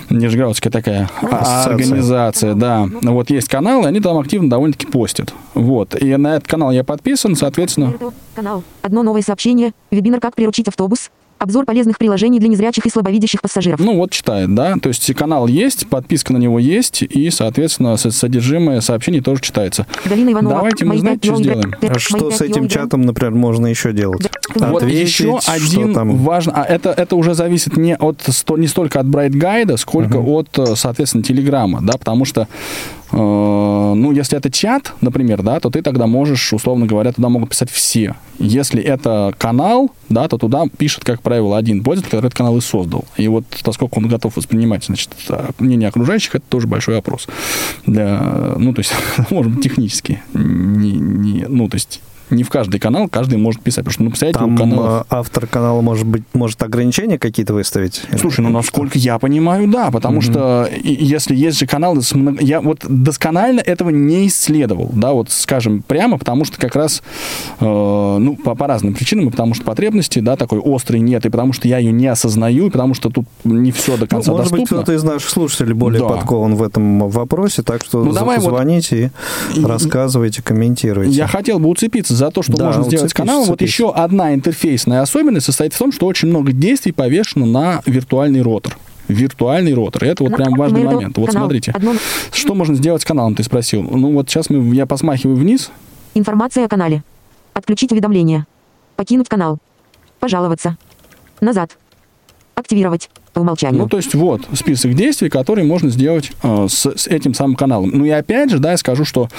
Нижегородская такая а- Ассоциация. организация, да. Вот есть канал, и они там активно довольно-таки постят. Вот. И на этот канал я подписан, соответственно... Канал. Одно новое сообщение. Вебинар «Как приручить автобус». Обзор полезных приложений для незрячих и слабовидящих пассажиров. Ну, вот читает, да. То есть канал есть, подписка на него есть, и, соответственно, со- содержимое сообщений тоже читается. Галина Иванова. Давайте мы, знаете, что сделаем? А что с этим чатом, например, можно еще делать? Вот Ответить, еще что один там? важный, а это, это уже зависит не от не столько от Bright Guide, сколько от, соответственно, Телеграма, да, потому что ну, если это чат, например, да, то ты тогда можешь, условно говоря, туда могут писать все. Если это канал, да, то туда пишет, как правило, один пользователь, который этот канал и создал. И вот насколько он готов воспринимать, значит, а, мнение окружающих, это тоже большой вопрос. Для, ну, то есть, быть, технически. Не, не- ну, то есть, не в каждый канал каждый может писать, потому что, ну, представляете, Там у каналов... э, автор канала может быть может ограничения какие-то выставить? Слушай, ну насколько я понимаю, да, потому что и- если есть же каналы, с много- я вот досконально этого не исследовал, да, вот скажем прямо, потому что как раз, э, ну, по, по разным причинам, и потому что потребности, да, такой острой нет, и потому что я ее не осознаю, и потому что тут не все до Ну, конца может быть, доступно. кто-то из наших слушателей более Да. подкован в этом вопросе, так что Ну, давай вот- звоните и И- рассказывайте, комментируйте. Я хотел бы уцепиться за то, что Да, можно сделать каналом. Вот еще одна интерфейсная особенность состоит в том, что очень много действий повешено на виртуальный ротор. Виртуальный ротор. Это вот прям важный Канал. момент. Вот смотрите. Одно- Что можно сделать с каналом, ты спросил? Ну вот сейчас мы, я посмахиваю вниз. Информация о канале. Отключить уведомления. Покинуть канал. Пожаловаться. Назад. Активировать. По умолчанию. Ну, то есть вот список действий, которые можно сделать э, с, с этим самым каналом. Ну и опять же, да, я скажу, что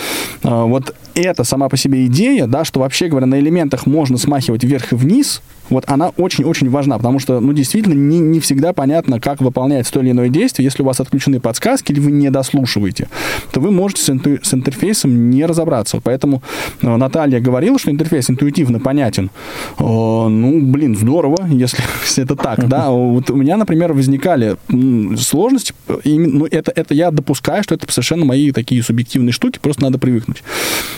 э, вот эта сама по себе идея, да, что вообще говоря, на элементах можно смахивать вверх и вниз, вот она очень-очень важна, потому что, ну, действительно, не, не всегда понятно, как выполняется то или иное действие. Если у вас отключены подсказки или вы не дослушиваете, то вы можете с, инту- с интерфейсом не разобраться. Поэтому э, Наталья говорила, что интерфейс интуитивно понятен. Э, ну, блин, здорово, если, если это так, да. Вот у меня, например, например, возникали сложности, ну, это, это я допускаю, что это совершенно мои такие субъективные штуки, просто надо привыкнуть,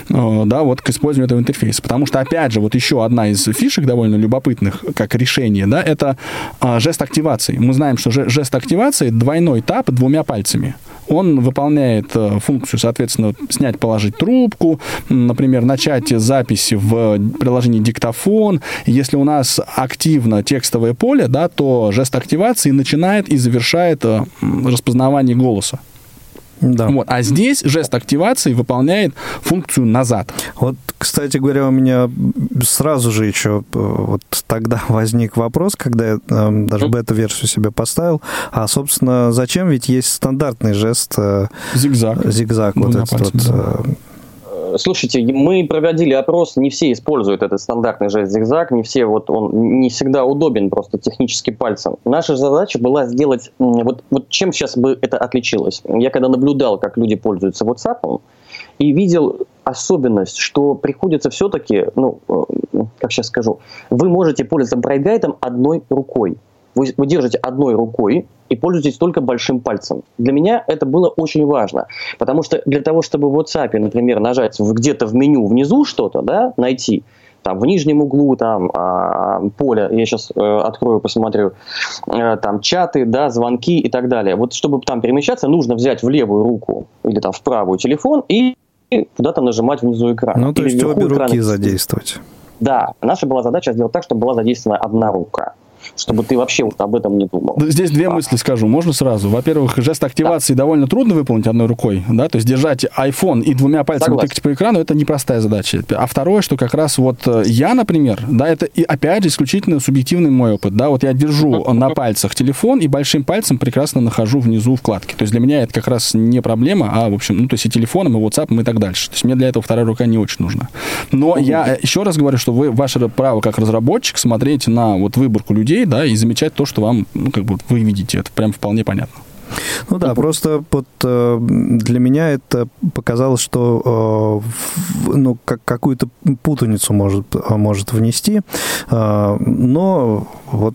э, да, вот к использованию этого интерфейса. Потому что, опять же, вот еще одна из фишек довольно любопытных, как решение, да, это а, жест активации. Мы знаем, что жест активации двойной тап двумя пальцами он выполняет э, функцию, соответственно, снять, положить трубку, например, начать записи в приложении диктофон. Если у нас активно текстовое поле, да, то жест активации начинает и завершает э, распознавание голоса. Да. Вот. А здесь жест активации выполняет функцию назад. Вот, кстати говоря, у меня сразу же еще э, вот тогда возник вопрос, когда я э, даже бета-версию себе поставил, а, собственно, зачем? Ведь есть стандартный жест... Э, зигзаг. Зигзаг, вот этот пальцем, вот... Да. Слушайте, мы проводили опрос, не все используют этот стандартный жест зигзаг, не все, вот он не всегда удобен просто технически пальцем. Наша задача была сделать, вот, вот чем сейчас бы это отличилось. Я когда наблюдал, как люди пользуются WhatsApp, и видел особенность, что приходится все-таки, ну, э, как сейчас скажу, вы можете пользоваться брайтгайдом одной рукой. Вы, вы держите одной рукой и пользуетесь только большим пальцем. Для меня это было очень важно, потому что для того, чтобы в WhatsApp, например, нажать где-то в меню внизу что-то, да, найти, там в нижнем углу там а, поля, я сейчас э, открою, посмотрю, э, там чаты, да, звонки и так далее. Вот чтобы там перемещаться, нужно взять в левую руку или там в правую телефон и куда-то нажимать внизу экрана. Ну, то есть обе экрана. руки задействовать. Да, наша была задача сделать так, чтобы была задействована одна рука чтобы ты вообще вот об этом не думал. Здесь две а. мысли скажу, можно сразу? Во-первых, жест активации да. довольно трудно выполнить одной рукой, да, то есть держать iPhone и двумя пальцами Согласен. тыкать по экрану, это непростая задача. А второе, что как раз вот э, я, например, да, это и опять же исключительно субъективный мой опыт, да, вот я держу на пальцах телефон и большим пальцем прекрасно нахожу внизу вкладки. То есть для меня это как раз не проблема, а, в общем, ну, то есть и телефоном, и WhatsApp, и так дальше. То есть мне для этого вторая рука не очень нужна. Но я еще раз говорю, что вы, ваше право как разработчик смотреть на вот выборку людей, людей, да, и замечать то, что вам, ну, как бы вы видите. Это прям вполне понятно. Ну да, просто вот э, для меня это показалось, что э, ну, как, какую-то путаницу может, может внести, э, но вот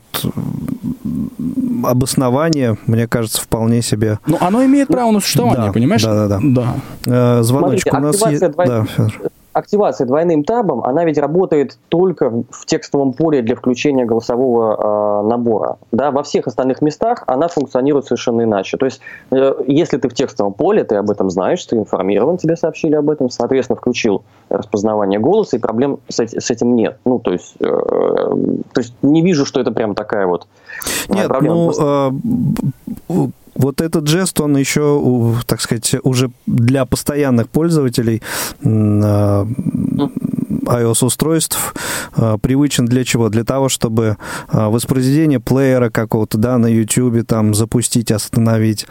обоснование, мне кажется, вполне себе... Ну, оно имеет право на существование, да, понимаешь? Да, да, да. да. Звоночек Смотрите, у нас есть... Да, Федор активация двойным табом, она ведь работает только в текстовом поле для включения голосового э, набора. Да, во всех остальных местах она функционирует совершенно иначе. То есть, э, если ты в текстовом поле, ты об этом знаешь, ты информирован, тебе сообщили об этом, соответственно, включил распознавание голоса, и проблем с, с этим нет. Ну, то есть, э, то есть не вижу, что это прям такая вот нет, проблема. Ну, просто... вот этот жест, он еще, так сказать, уже для постоянных пользователей а, iOS-устройств а, привычен для чего? Для того, чтобы а, воспроизведение плеера какого-то, да, на YouTube там запустить, остановить,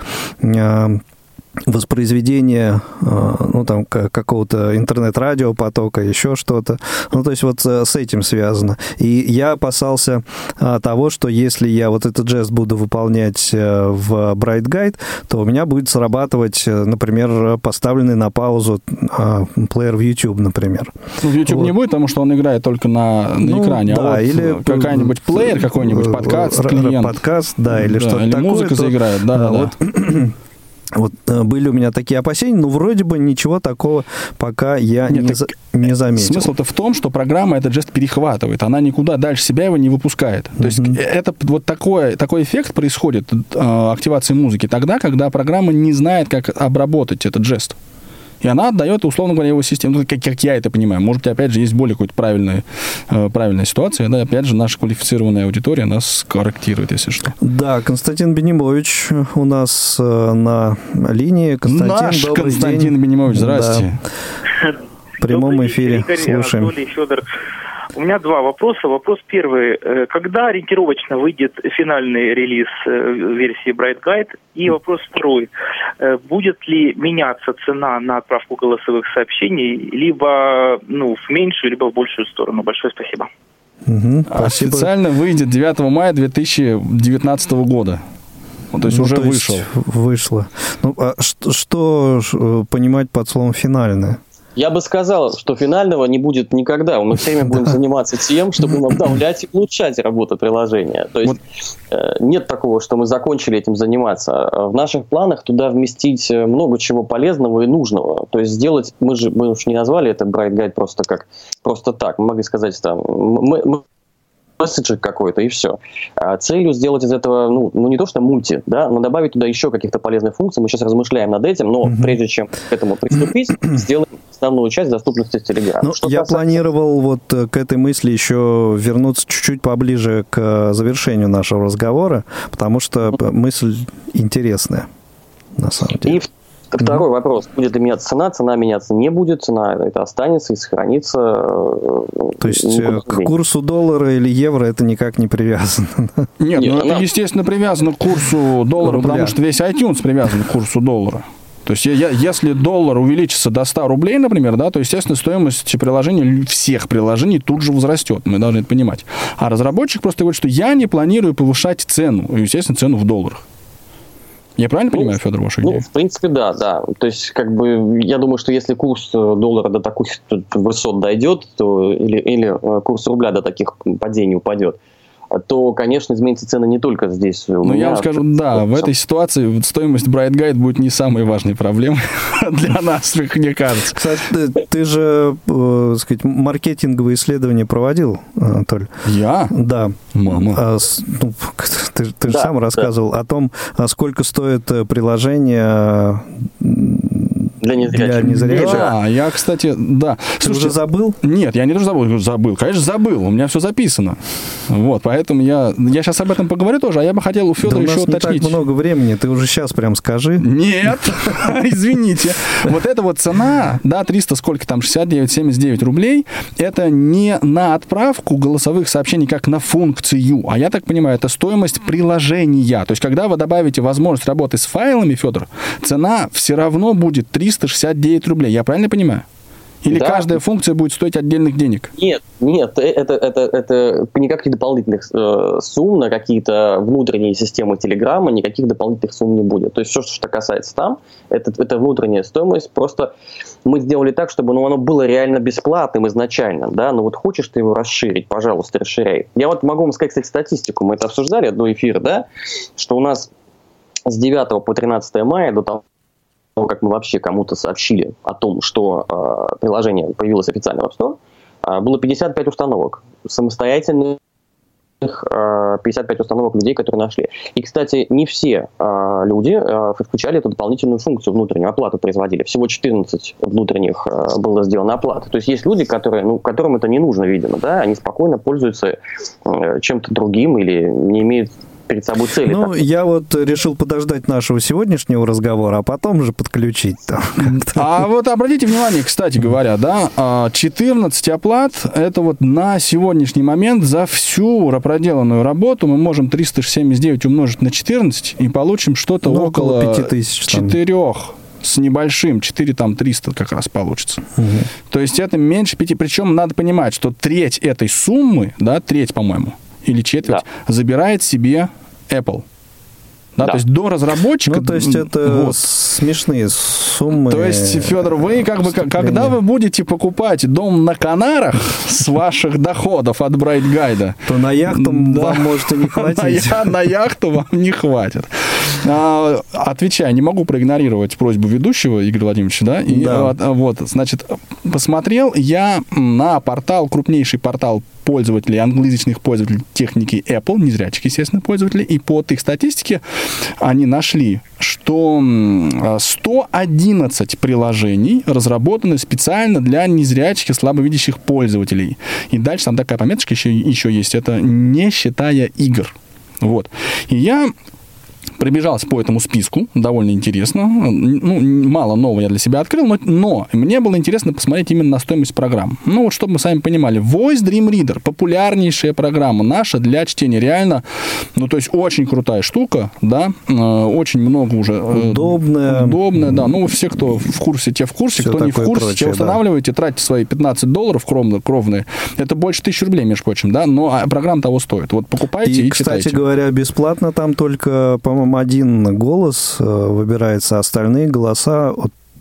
воспроизведение, э, ну, там, какого-то интернет-радиопотока, еще что-то. Ну, то есть вот э, с этим связано. И я опасался э, того, что если я вот этот жест буду выполнять в Bright Guide, то у меня будет срабатывать, например, поставленный на паузу плеер в YouTube, например. Ну, в YouTube вот. не будет, потому что он играет только на, на ну, экране. А да, а вот или какая-нибудь плеер какой-нибудь, подкаст, клиент. Подкаст, да, или да, что-то или такое. музыка то, заиграет, да, да. Вот, Вот э, были у меня такие опасения, но вроде бы ничего такого пока я Нет, не, за, не заметил. Смысл-то в том, что программа этот жест перехватывает, она никуда дальше себя его не выпускает. То mm-hmm. есть э, это вот такой, такой эффект происходит э, активации музыки тогда, когда программа не знает, как обработать этот жест. И она отдает, условно говоря, его систему, ну, как, как я это понимаю. Может быть, опять же, есть более какая-то правильная, э, правильная ситуация. Да, опять же, наша квалифицированная аудитория нас корректирует, если что. Да, Константин Бенимович у нас э, на линии. Константин, Наш добрый Константин день. Бенимович, здрасте. Да. В прямом эфире слушаем. Анатолий, Федор. У меня два вопроса. Вопрос первый. Э, когда ориентировочно выйдет финальный релиз э, версии Bright Guide? И вопрос второй. Э, будет ли меняться цена на отправку голосовых сообщений либо ну, в меньшую, либо в большую сторону? Большое спасибо. Угу, спасибо. Официально выйдет 9 мая 2019 года. То есть ну, уже то вышел. Есть вышло. Ну, а что, что понимать под словом финальное? Я бы сказал, что финального не будет никогда. Мы все время будем заниматься тем, чтобы обновлять и улучшать работу приложения. То есть вот. Э, нет такого, что мы закончили этим заниматься. В наших планах туда вместить э, много чего полезного и нужного. То есть сделать, мы же мы уж не назвали это Bright Guide просто как просто так. Мы могли сказать там, мы, мы месседжик какой-то, и все. А целью сделать из этого, ну, ну, не то что мульти, да, но добавить туда еще каких-то полезных функций. Мы сейчас размышляем над этим, но mm-hmm. прежде чем к этому приступить, сделаем основную часть доступности Telegram. Ну, я касается... планировал вот э, к этой мысли еще вернуться чуть-чуть поближе к э, завершению нашего разговора, потому что мысль интересная, на самом деле. И Второй mm-hmm. вопрос. Будет ли меняться цена? Цена меняться не будет. Цена это останется и сохранится. То есть э, к курсу доллара или евро это никак не привязано? Нет, Нет ну она... это, естественно, привязано к курсу доллара, Рубля. потому что весь iTunes привязан к курсу доллара. То есть, я, если доллар увеличится до 100 рублей, например, да, то, естественно, стоимость приложений, всех приложений тут же возрастет. Мы должны это понимать. А разработчик просто говорит, что я не планирую повышать цену, естественно, цену в долларах. Я правильно ну, понимаю, Федор, вашу идею? Ну, в принципе, да, да. То есть, как бы, я думаю, что если курс э, доллара до таких высот дойдет, то или, или э, курс рубля до таких падений упадет, то, конечно, изменится цена не только здесь. Ну, я вам скажу, да, в этой ситуации стоимость Bright Guide будет не самой важной проблемой для нас, мне кажется. Кстати, ты, ты же, э, сказать, маркетинговые исследования проводил, Анатолий? Я? Да. Мама. А, ну, ты, ты да, же сам рассказывал да. о том, а сколько стоит э, приложение для незрячих. Для незрячих. Да, я, кстати, да. Ты Слушайте, уже забыл? Нет, я не тоже забыл. Забыл, конечно, забыл. У меня все записано. Вот, поэтому я, я сейчас об этом поговорю тоже, а я бы хотел у Федора да еще у нас уточнить. не так много времени, ты уже сейчас прям скажи. Нет, извините. Вот эта вот цена, да, 300, сколько там, 69-79 рублей, это не на отправку голосовых сообщений, как на функцию, а я так понимаю, это стоимость приложения. То есть, когда вы добавите возможность работы с файлами, Федор, цена все равно будет 300 369 рублей. Я правильно понимаю? Или да. каждая функция будет стоить отдельных денег? Нет, нет, э, это, это, это никаких дополнительных э, сумм на какие-то внутренние системы Телеграма, никаких дополнительных сумм не будет. То есть все, что касается там, это, это внутренняя стоимость. Просто мы сделали так, чтобы ну, оно было реально бесплатным изначально. Да? Но вот хочешь ты его расширить, пожалуйста, расширяй. Я вот могу вам сказать, кстати, статистику. Мы это обсуждали, одно эфир, да, что у нас с 9 по 13 мая до того, того, как мы вообще кому-то сообщили о том, что э, приложение появилось официально в App Store, э, было 55 установок самостоятельных 55 установок людей, которые нашли. И, кстати, не все э, люди э, включали эту дополнительную функцию внутреннюю, оплату производили. Всего 14 внутренних э, было сделано оплаты. То есть есть люди, которые, ну, которым это не нужно, видимо, да, они спокойно пользуются э, чем-то другим или не имеют перед собой цели. Ну, так. я вот решил подождать нашего сегодняшнего разговора, а потом же подключить. Там, а вот обратите внимание, кстати говоря, да, 14 а, оплат, это вот на сегодняшний момент за всю проделанную работу мы можем 379 умножить на 14 и получим что-то ну, около, около 5000. 4 с небольшим, 4 там 300 как раз получится. Угу. То есть это меньше 5. Причем надо понимать, что треть этой суммы, да, треть, по-моему, или четверть, да. забирает себе Apple. Да, да. То есть до разработчика... Ну, то есть это вот. смешные суммы. То есть, Федор, вы как бы, когда вы будете покупать дом на Канарах с ваших доходов от Bright Guide, то на яхту да. вам может и не хватить. На, на яхту вам не хватит. А, отвечая, не могу проигнорировать просьбу ведущего Игоря Владимировича, да? И, да. Вот, вот, значит, посмотрел я на портал, крупнейший портал пользователей, англоязычных пользователей техники Apple, незрячих, естественно, пользователей, и по их статистике они нашли, что 111 приложений разработаны специально для незрячих и слабовидящих пользователей. И дальше там такая пометочка еще, еще есть, это не считая игр. Вот. И я пробежался по этому списку, довольно интересно. Ну, мало нового я для себя открыл, но, но мне было интересно посмотреть именно на стоимость программ. Ну, вот чтобы мы сами понимали, Voice Dream Reader, популярнейшая программа наша для чтения, реально, ну, то есть очень крутая штука, да, э, очень много уже... Э, удобная. Удобная, да. Ну, все, кто в курсе, те в курсе, все кто не в курсе, прочее, те устанавливаете, да. тратите свои 15 долларов кровные, кровные. Это больше тысячи рублей, между прочим, да, но а, программа того стоит. Вот покупайте и, и кстати читайте. говоря, бесплатно там только, по-моему, один голос э, выбирается, остальные голоса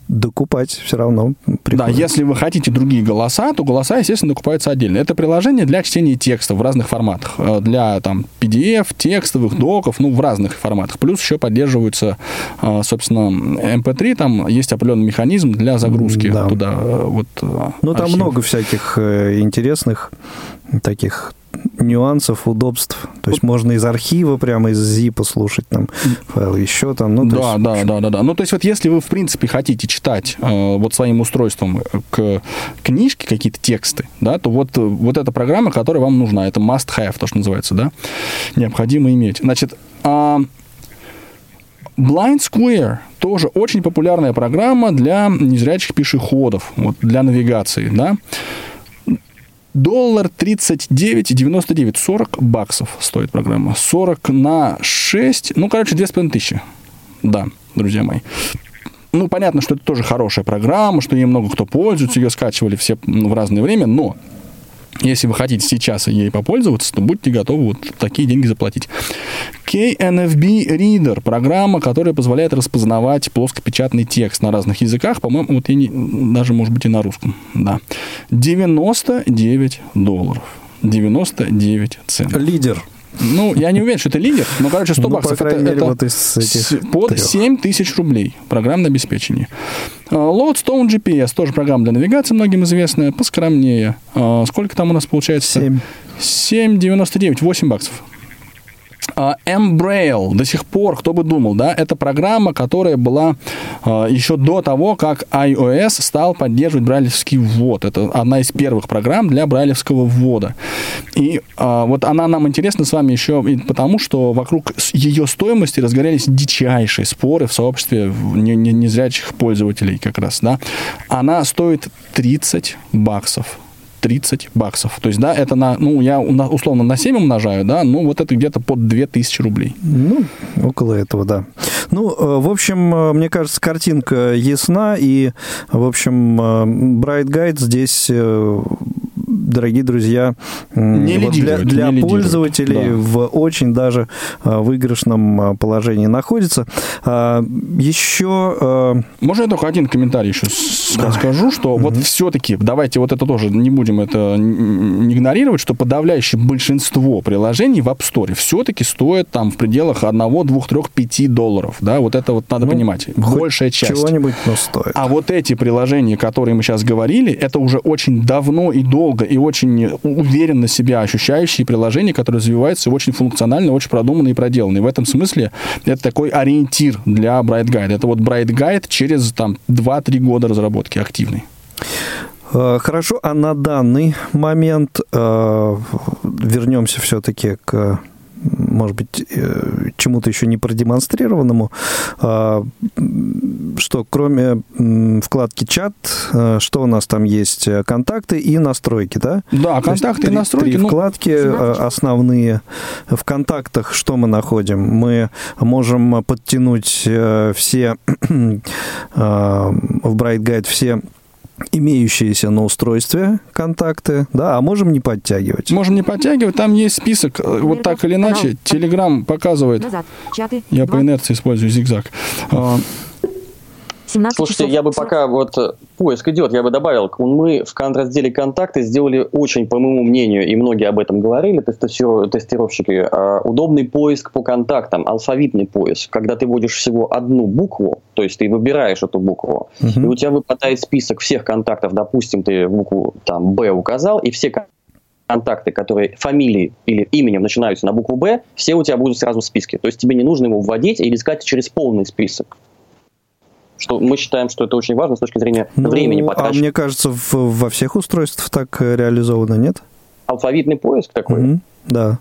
докупать все равно Да, приходится. если вы хотите другие голоса, то голоса, естественно, докупаются отдельно. Это приложение для чтения текста в разных форматах. Э, Для там PDF, текстовых, доков, ну, в разных форматах. Плюс еще поддерживаются, э, собственно, MP3, там есть определенный механизм для загрузки Да. туда вот Ну, там много всяких интересных таких нюансов, удобств. То есть можно из архива, прямо из ZIP слушать там файл, еще там. Ну, да, есть, да, да, да, да. Ну, то есть вот если вы, в принципе, хотите читать э, вот своим устройством э, к книжке какие-то тексты, да, то вот, э, вот эта программа, которая вам нужна, это must-have, то, что называется, да, необходимо иметь. Значит, а, Blind Square тоже очень популярная программа для незрячих пешеходов, вот, для навигации, да. Доллар 39,99, 40 баксов стоит программа. 40 на 6, ну, короче, 2,5 тысячи. Да, друзья мои. Ну, понятно, что это тоже хорошая программа, что ей много кто пользуется, ее скачивали все в разное время, но если вы хотите сейчас ей попользоваться, то будьте готовы вот такие деньги заплатить. KNFB Reader – программа, которая позволяет распознавать плоскопечатный текст на разных языках. По-моему, вот я не, даже, может быть, и на русском. Да. 99 долларов. 99 центов. Лидер. Ну, я не уверен, что это лидер, но, короче, 100 Ну, баксов это, мере, это вот из этих под трех. 7 тысяч рублей программное обеспечение. А, Lodestone GPS, тоже программа для навигации, многим известная, поскромнее. А, Сколько там у нас получается? Семь. 7,99, 8 баксов. А, Embrail, до сих пор, кто бы думал, да, это программа, которая была а, еще до того, как iOS стал поддерживать брайлевский ввод. Это одна из первых программ для брайлевского ввода. И а, вот она нам интересна с вами еще и потому, что вокруг ее стоимости разгорелись дичайшие споры в сообществе не- не- незрячих пользователей как раз, да. Она стоит 30 баксов. 30 баксов. То есть, да, это на, ну, я условно на 7 умножаю, да, ну, вот это где-то под 2000 рублей. Ну, около этого, да. Ну, э, в общем, э, мне кажется, картинка ясна, и, в общем, э, Bright Guide здесь, дорогие друзья, Не вот для, лидирует, для не лидирует, пользователей да. в очень даже э, выигрышном э, положении находится. А, Еще Можно я только один комментарий еще с- скажу, что вот все-таки, давайте вот это тоже не будем это не игнорировать, что подавляющее большинство приложений в App Store все-таки стоят там в пределах 1, 2, 3, 5 долларов, да, вот это вот надо Ну, понимать, большая часть. чего-нибудь, но стоит. А вот эти приложения, которые мы сейчас говорили, это уже очень давно и долго и очень уверенно себя ощущающие приложения, которые развиваются очень функционально, очень продуманные и проделанные. В этом смысле это такой ориентир для Bright Guide. Это вот Bright Guide через там 2-3 года разработки активной. Э, Хорошо, а на данный момент э, вернемся все-таки к, может быть, э, чему-то еще не продемонстрированному. А, Что, кроме вкладки чат, э, что у нас там есть? Э, Контакты и настройки, да? Да, контакты и три- настройки. Три ну, вкладки э, основные. В контактах что мы находим? Мы можем подтянуть все в Bright Guide все имеющиеся на устройстве контакты, да, а можем не подтягивать. можем не подтягивать. Там есть список, э, вот так или иначе. Telegram показывает. Я по инерции использую зигзаг. А, 17 Слушайте, часов. я бы пока вот э, поиск идет, я бы добавил, мы в разделе контакты сделали очень, по моему мнению, и многие об этом говорили, тестировщики, э, удобный поиск по контактам, алфавитный поиск, когда ты вводишь всего одну букву, то есть ты выбираешь эту букву, и у тебя выпадает список всех контактов, допустим, ты букву там Б указал, и все кон- контакты, которые фамилии или именем начинаются на букву Б, все у тебя будут сразу в списке. То есть тебе не нужно его вводить или искать через полный список. Что мы считаем, что это очень важно с точки зрения Ну, времени а потраченного. мне кажется, в- во всех устройствах так э, реализовано, нет? Алфавитный поиск такой. Мгм, Да.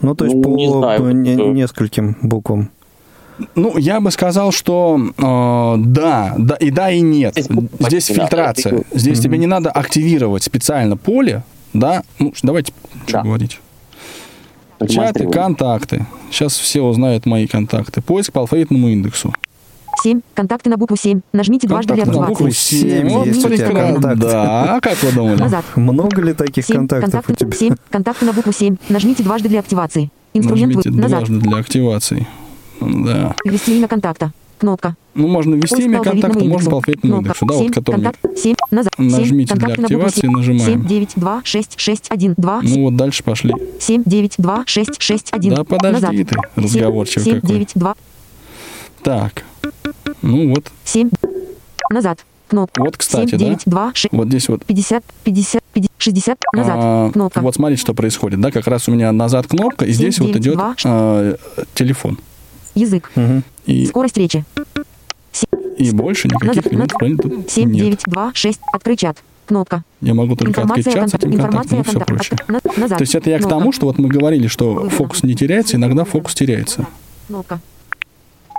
Ну, то есть Ну, по, не знаю, по не- нескольким буквам. Ну, я бы сказал, что э, да, да, и да, и нет. Здесь Здесь фильтрация. это- Здесь тебе не надо активировать специально поле, да. Ну, давайте что Да. говорить. Чаты, контакты. Сейчас все узнают мои контакты. Поиск по алфавитному индексу. 7. Контакты на букву 7. Нажмите дважды для на активации. букву Семь 7. Вот есть у тебя контакты. Да, как вы думали? Назад. Много ли таких 7. контактов у Контакты, тебя? 7. Контакты на букву 7. Нажмите дважды для активации. Инструмент Нажмите вы... Назад. дважды для активации. Да. Ввести имя контакта. Кнопка. Ну, можно ввести имя контакта, можно по индексу. алфавитному Кнопка. индексу, да, вот Семь, который... контакт, семь, назад. Нажмите Семь, для контакты на букву активации, семь. нажимаем. Семь, девять, два, шесть, шесть, один, два, Ну, вот дальше пошли. семь, девять, два, шесть, шесть, один. Да подожди назад. ты, разговорчивый Семь, какой. девять, два, Так. Ну, вот. семь. Назад. Кнопка. Вот, кстати, Семь, да? девять, два, шесть, Вот здесь вот пятьдесят, пятьдесят, пятьдесят, шестьдесят. Назад. А, Кнопка. Вот смотрите, что происходит, да, как раз у меня назад кнопка, и Семь, здесь вот девять, идет два, а, телефон. Язык. Мгм. И, Скорость речи. и больше никаких Назад. элементов тут Семь, нет. девять, два, шесть. Открыть чат. Кнопка. Я могу только открыть Информация о чат с этим контактом Информация и все прочее. Назад. То есть это я к тому, что вот мы говорили, что фокус не теряется, иногда фокус теряется. Кнопка.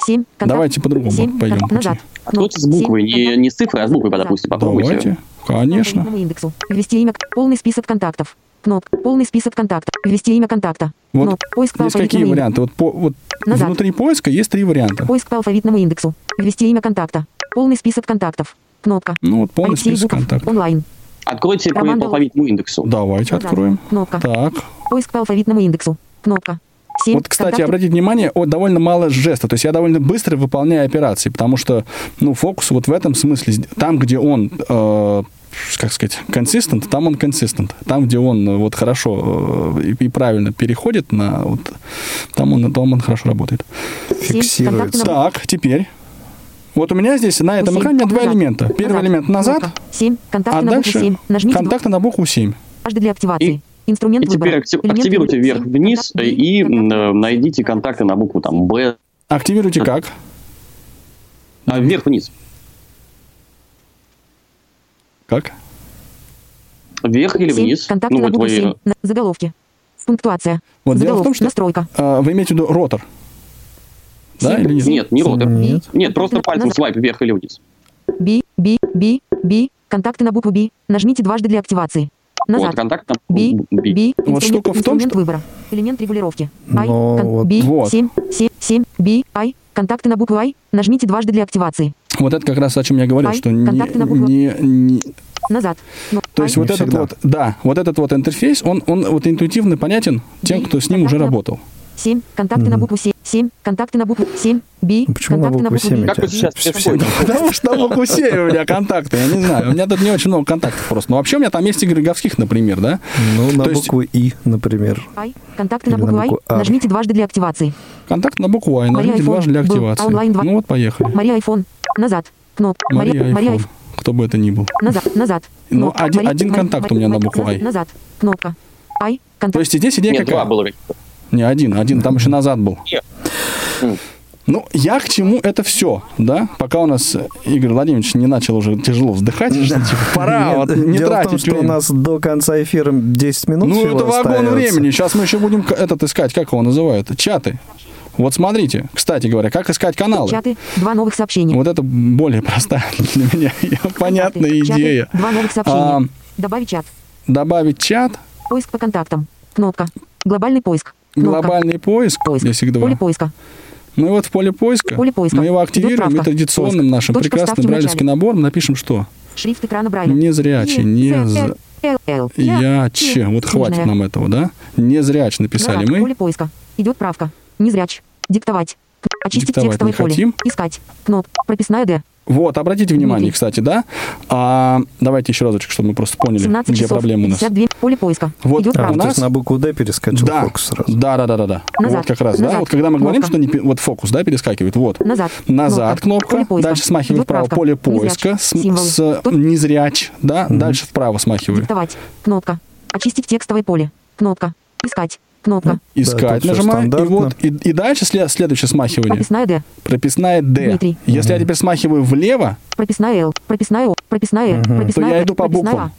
Семь. контакт. Давайте по-другому Семь. пойдем кон- пути. Назад. Откройте с Кнопка. буквы, Семь. не, Контакт. не с цифры, а с буквы, Назад. допустим, попробуйте. Давайте, конечно. алфавитному индексу. Ввести имя. Полный список контактов. Кнопка. Полный список контактов. Ввести имя контакта. Вот Кнопка. Поиск по Здесь какие алфавитному варианты? Вот, по, вот Назад. внутри поиска есть три варианта. Поиск по алфавитному индексу. Ввести имя контакта. Полный список контактов. Кнопка. Ну вот полный Алексей список Жуков. контактов. Онлайн. Откройте по, Роман по алфавитному индексу. Давайте Назад. откроем. Кнопка. Так. Поиск по алфавитному индексу. Кнопка. Семь. Вот, кстати, контакты. обратите внимание, о, довольно мало жеста. То есть я довольно быстро выполняю операции, потому что, ну, фокус вот в этом смысле, там, где он, э, как сказать, консистент, там он консистент. Там, где он э, вот хорошо э, и, правильно переходит на вот, там он, там он хорошо работает. Фиксируется. Контакты Так, теперь. Вот у меня здесь на этом экране два элемента. Первый Назад. элемент назад, Кнопка. Семь. Контакты а на букву дальше семь. Нажмите контакты на букву 7. дважды для активации. И- Инструмент И теперь выбора. актив- Элемент активируйте вверх-вниз. Контакт и B. Э, найдите контакты на букву там Б. Активируйте как? А, вверх-вниз. Как? Вверх или вниз? Контакты Ну, на букву семь. На- Заголовки. Пунктуация. Вот дело в Заголовок. том, что Настройка. а, вы имеете в виду ротор. Да или нет? Нет, не ротор. Нет. Нет, просто пальцем на- свайп вверх или вниз. Би, би, би, би. Контакты на букву Би. Нажмите дважды для активации. Вот, Назад. контакт на Би, Би. би. Вот штука в том, что- выбора. Элемент регулировки. Ай, Но кон- вот- би, Вот. 7, 7, 7, би, ай. Контакты на букву Ай. Нажмите дважды для активации. Вот это как раз о чем я говорил, Ай, что не, букву. не- не- Назад. Ну, то есть вот Не этот всегда. вот, да, вот этот вот интерфейс, он, он вот интуитивно понятен тем, кто с ним уже работал. 7. Контакты на Мгм. букву 7. 7. Контакты на букву 7. Би. Почему на контакты букву 7 Би. Как вы сейчас? Потому что на букву 7 у меня контакты, я не знаю. У меня тут не очень много контактов просто. Но вообще у меня там есть Игорь Говских, например, да? Ну, на То букву И, например. Ай. Контакты на на букву А. Нажмите дважды для активации. Контакт на букву и Мария нажмите дважды для а активации. онлайн два. Ну вот, поехали. Мария Айфон. Назад. Кнопка. Мария iPhone. Кто бы это ни был. Назад. Назад. Ну, один- контакт у меня на букву Ай. Назад. Кнопка. Ай. То Контакт. есть здесь идея Нет, два какая? было. Не, один. Один там еще назад был. Нет. Ну, я к чему это все, да? Пока у нас Игорь Владимирович не начал уже тяжело вздыхать, что типа пора Нет, вот не дело в тратить том, что у время. нас до конца эфира 10 минут Ну, всего это вагон остается. времени. Сейчас мы еще будем этот искать, как его называют, чаты. Вот смотрите, кстати говоря, как искать каналы. Чаты. Два новых сообщения. Вот это более простая для меня понятная Контакты. Чаты. идея. Два новых А, сообщения. Добавить чат. добавить чат, Поиск по контактам. Кнопка. Глобальный поиск. Кнопка. глобальный поиск, Поиск. их два. Поле поиска. Ну и вот в поле поиска, Поле поиска. мы его активируем и традиционным Поиск. нашим прекрасным брайлевским набором напишем что? Шрифт экрана Брайля. Не з... Л, Л, Я че. Вот хватит нам этого, да? Незряч написали Назад. мы. Поле поиска. Идет правка. Незряч. Диктовать. Очистить Диктовать текстовое не поле. хотим. Искать. Кнопка. Прописная Д. Вот, обратите внимание, Дмитрий. кстати, да? А, давайте еще разочек, чтобы мы просто поняли, 17 где часов. проблема у нас. 52. Поле поиска. Вот Идет А, у нас- на букву Д перескочил Да, фокус сразу. да, да, да, да, да. Назад. Вот как раз, да. Назад. Вот когда мы говорим, Кнопка. что не, вот фокус, да, перескакивает, вот. Назад. Назад кнопка, Поле поиска. дальше смахивает Идет вправо правка. поле Незряч. поиска с, с незряч, да, дальше вправо смахивает. Диктовать. Кнопка. Очистить текстовое поле. Кнопка. Искать. Кнопка. Искать всё нажимаю, и вот, и, и дальше след- следующее смахивание. Прописная Д. Прописная D. Дмитрий. Если я теперь смахиваю влево, Прописная Л. Прописная О. Прописная Э. то Прописная я П, иду по буквам.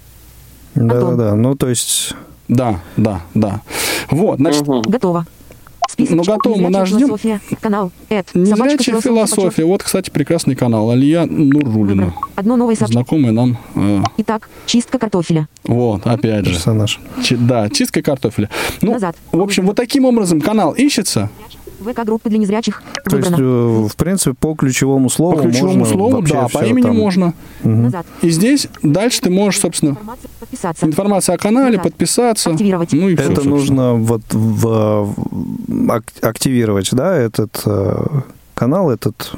Да-да-да. Ну, то есть... Да, да, да. Вот, значит, А. Готово. Список. Ну, готово, мы нас ждем. Философия. Канал. Эд. Незрячая философия. Вот, кстати, прекрасный канал. Алия Нуррулина. Одно новое сообщение. Знакомый нам. э, Итак, чистка картофеля. вот, опять же. Персонаж. Чи- да, чистка картофеля. Ну, Назад. в общем, вот таким образом канал ищется. ВК-группы для незрячих. То есть, Выбрано. э, в принципе, по ключевому слову По ключевому можно слову, да, по имени там- можно. Назад. И здесь дальше ты можешь, собственно, Информация. Подписаться. информация о канале, Назад. подписаться. Активировать. Ну и Это собственно. нужно вот в, ак- активировать, да, этот э, канал, этот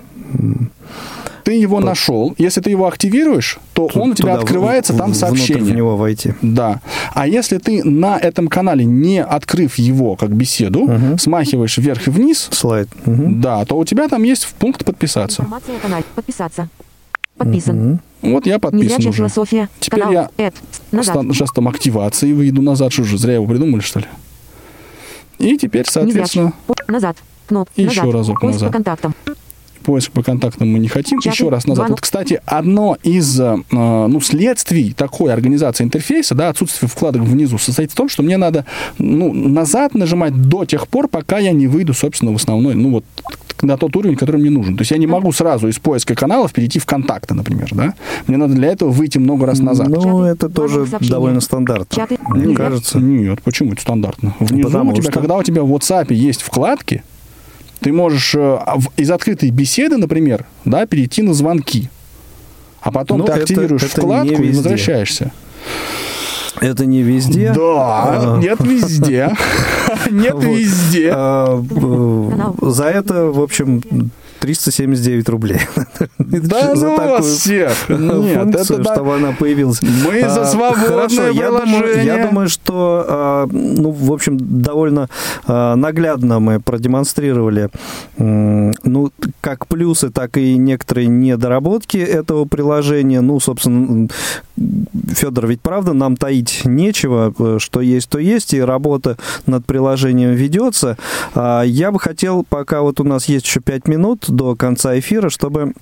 Ты его нашел. Если ты его активируешь, то он у тебя Туда, открывается, в- там сообщение. в него войти. Да. А если ты на этом канале, не открыв его как беседу, смахиваешь вверх и вниз, Слайд. Мгм. да, то у тебя там есть пункт подписаться. Информация о канале. Подписаться. Подписан. Вот я подписан Незрячая уже. философия. Теперь канал. я Эд. Назад. Там активации выйду назад, что же, зря его придумали, что ли? И теперь, соответственно. По- Назад. Кноп. Еще назад. разок Поиск назад. по контактам. Поиск по контактам мы не хотим. Чаты, Еще раз назад. Вот, кстати, одно из э, ну, следствий такой организации интерфейса, да, отсутствие вкладок внизу, состоит в том, что мне надо ну, назад нажимать до тех пор, пока я не выйду, собственно, в основной, ну вот на тот уровень, который мне нужен. То есть я не могу сразу из поиска каналов перейти в контакты, например, да? Мне надо для этого выйти много раз назад. Ну, Чаты, это тоже довольно стандартно. Чаты. Мне Нет, кажется. Нет, почему это стандартно? Внизу Потому у тебя, что- когда у тебя в WhatsApp есть вкладки, ты можешь э, из открытой беседы, например, да, перейти на звонки. А потом Ну, ты это- активируешь это вкладку не и возвращаешься. Это не везде. Да, А. нет везде. Нет везде. А, э. За это, в общем, 379 рублей. Да За ну такую вас всех. Нет, функцию, это да. чтобы она появилась. Мы за А, свободное Хорошо, я думаю, приложение. я думаю, что, а, ну, в общем, довольно а, наглядно мы продемонстрировали, ну, как плюсы, так и некоторые недоработки этого приложения. Ну, собственно, Федор, ведь правда, нам таить нечего, э, что есть, то есть, и работа над приложением ведется. Я бы хотел, пока вот у нас есть еще 5 минут до конца эфира, чтобы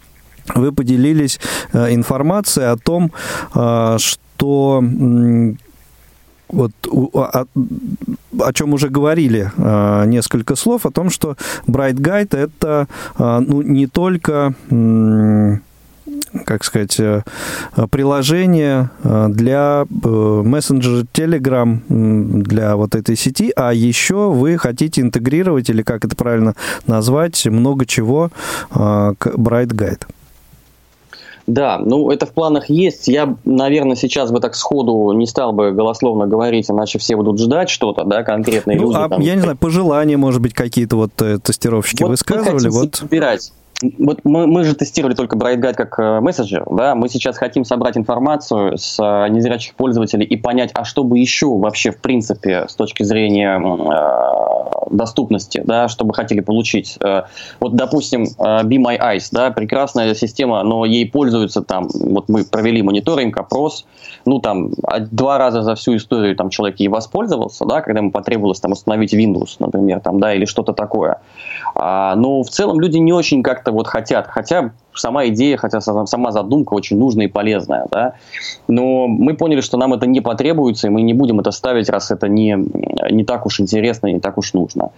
вы поделились э, информацией о том, э, что вот у- о, о чем уже говорили э, несколько слов, о том, что Bright Guide это ну, не только как сказать, э, приложение э, для э, мессенджера Telegram, для вот этой сети, а еще вы хотите интегрировать, или как это правильно назвать, много чего э, к Bright Guide. Да, ну это в планах есть. Я, наверное, сейчас бы так сходу не стал бы голословно говорить, иначе все будут ждать что-то, да, конкретные Ну, люди. а там. я не знаю, пожелания, может быть, какие-то вот э, тестировщики Вот высказывали. Вот собирать. Вот мы, мы же тестировали только BrightGuide как э, мессенджер, да, мы сейчас хотим собрать информацию с э, незрячих пользователей и понять, а что бы еще вообще, в принципе, с точки зрения э, доступности, да, что бы хотели получить. Э, вот, допустим, э, Be My Eyes, да, прекрасная система, но ей пользуются там, вот мы провели мониторинг, опрос, ну, там, а- два раза за всю историю там человек ей воспользовался, да, когда ему потребовалось там установить Windows, например, там, да, или что-то такое. А, но в целом люди не очень как-то вот хотят, хотя сама идея, хотя сама задумка очень нужная и полезная, да, но мы поняли, что нам это не потребуется, и мы не будем это ставить, раз это не, не так уж интересно, не так уж нужно.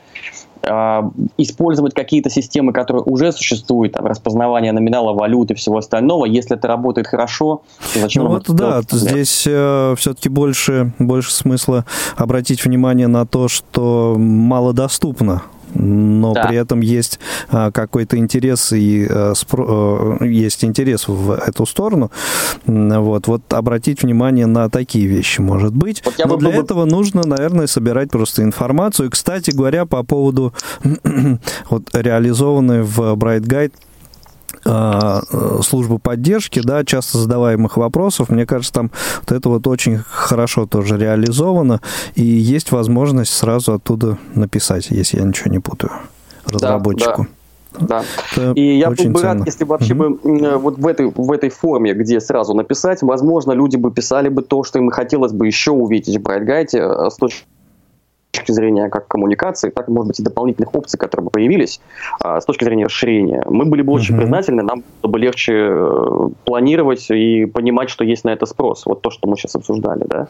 А, использовать какие-то системы, которые уже существуют, там, распознавание номинала валют и всего остального, если это работает хорошо, то зачем Ну вот да, делать? здесь все-таки больше, больше смысла обратить внимание на то, что малодоступно но Да. при этом есть а, какой-то интерес и а, спро- э, есть интерес в эту сторону. Вот, вот обратить внимание на такие вещи, может быть. Вот Но бы для бы- этого нужно, наверное, собирать просто информацию. И, кстати говоря, по поводу вот, реализованной в Bright Guide а, службы поддержки, да, часто задаваемых вопросов. Мне кажется, там вот это вот очень хорошо тоже реализовано, и есть возможность сразу оттуда написать, если я ничего не путаю, разработчику. Да. Это И я был бы ценно. рад, если бы вообще Мгм. бы м, вот в этой, в этой форме, где сразу написать, возможно, люди бы писали бы то, что им хотелось бы еще увидеть в Брайтгайте э, с точки зрения как коммуникации, так, может быть, и дополнительных опций, которые бы появились а, с точки зрения расширения. Мы были бы очень Мгм. признательны, нам было бы легче э, планировать и понимать, что есть на это спрос. Вот то, что мы сейчас обсуждали, да.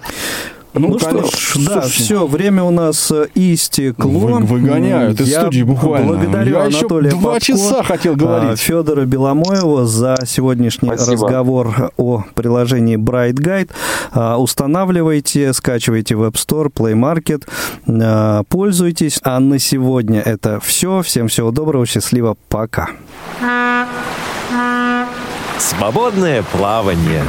Ну, что конечно. ж, да, Слушайте, все, время у нас э, истекло. Вы- выгоняют из Я студии буквально. Благодарю Я еще Анатолия два Попко, часа хотел говорить. Федора Беломоева за сегодняшний Спасибо. разговор о приложении Bright Guide. А, Устанавливайте, скачивайте в App Store, Play Market, пользуйтесь. А на сегодня это все. Всем всего доброго, счастливо, пока. Свободное плавание.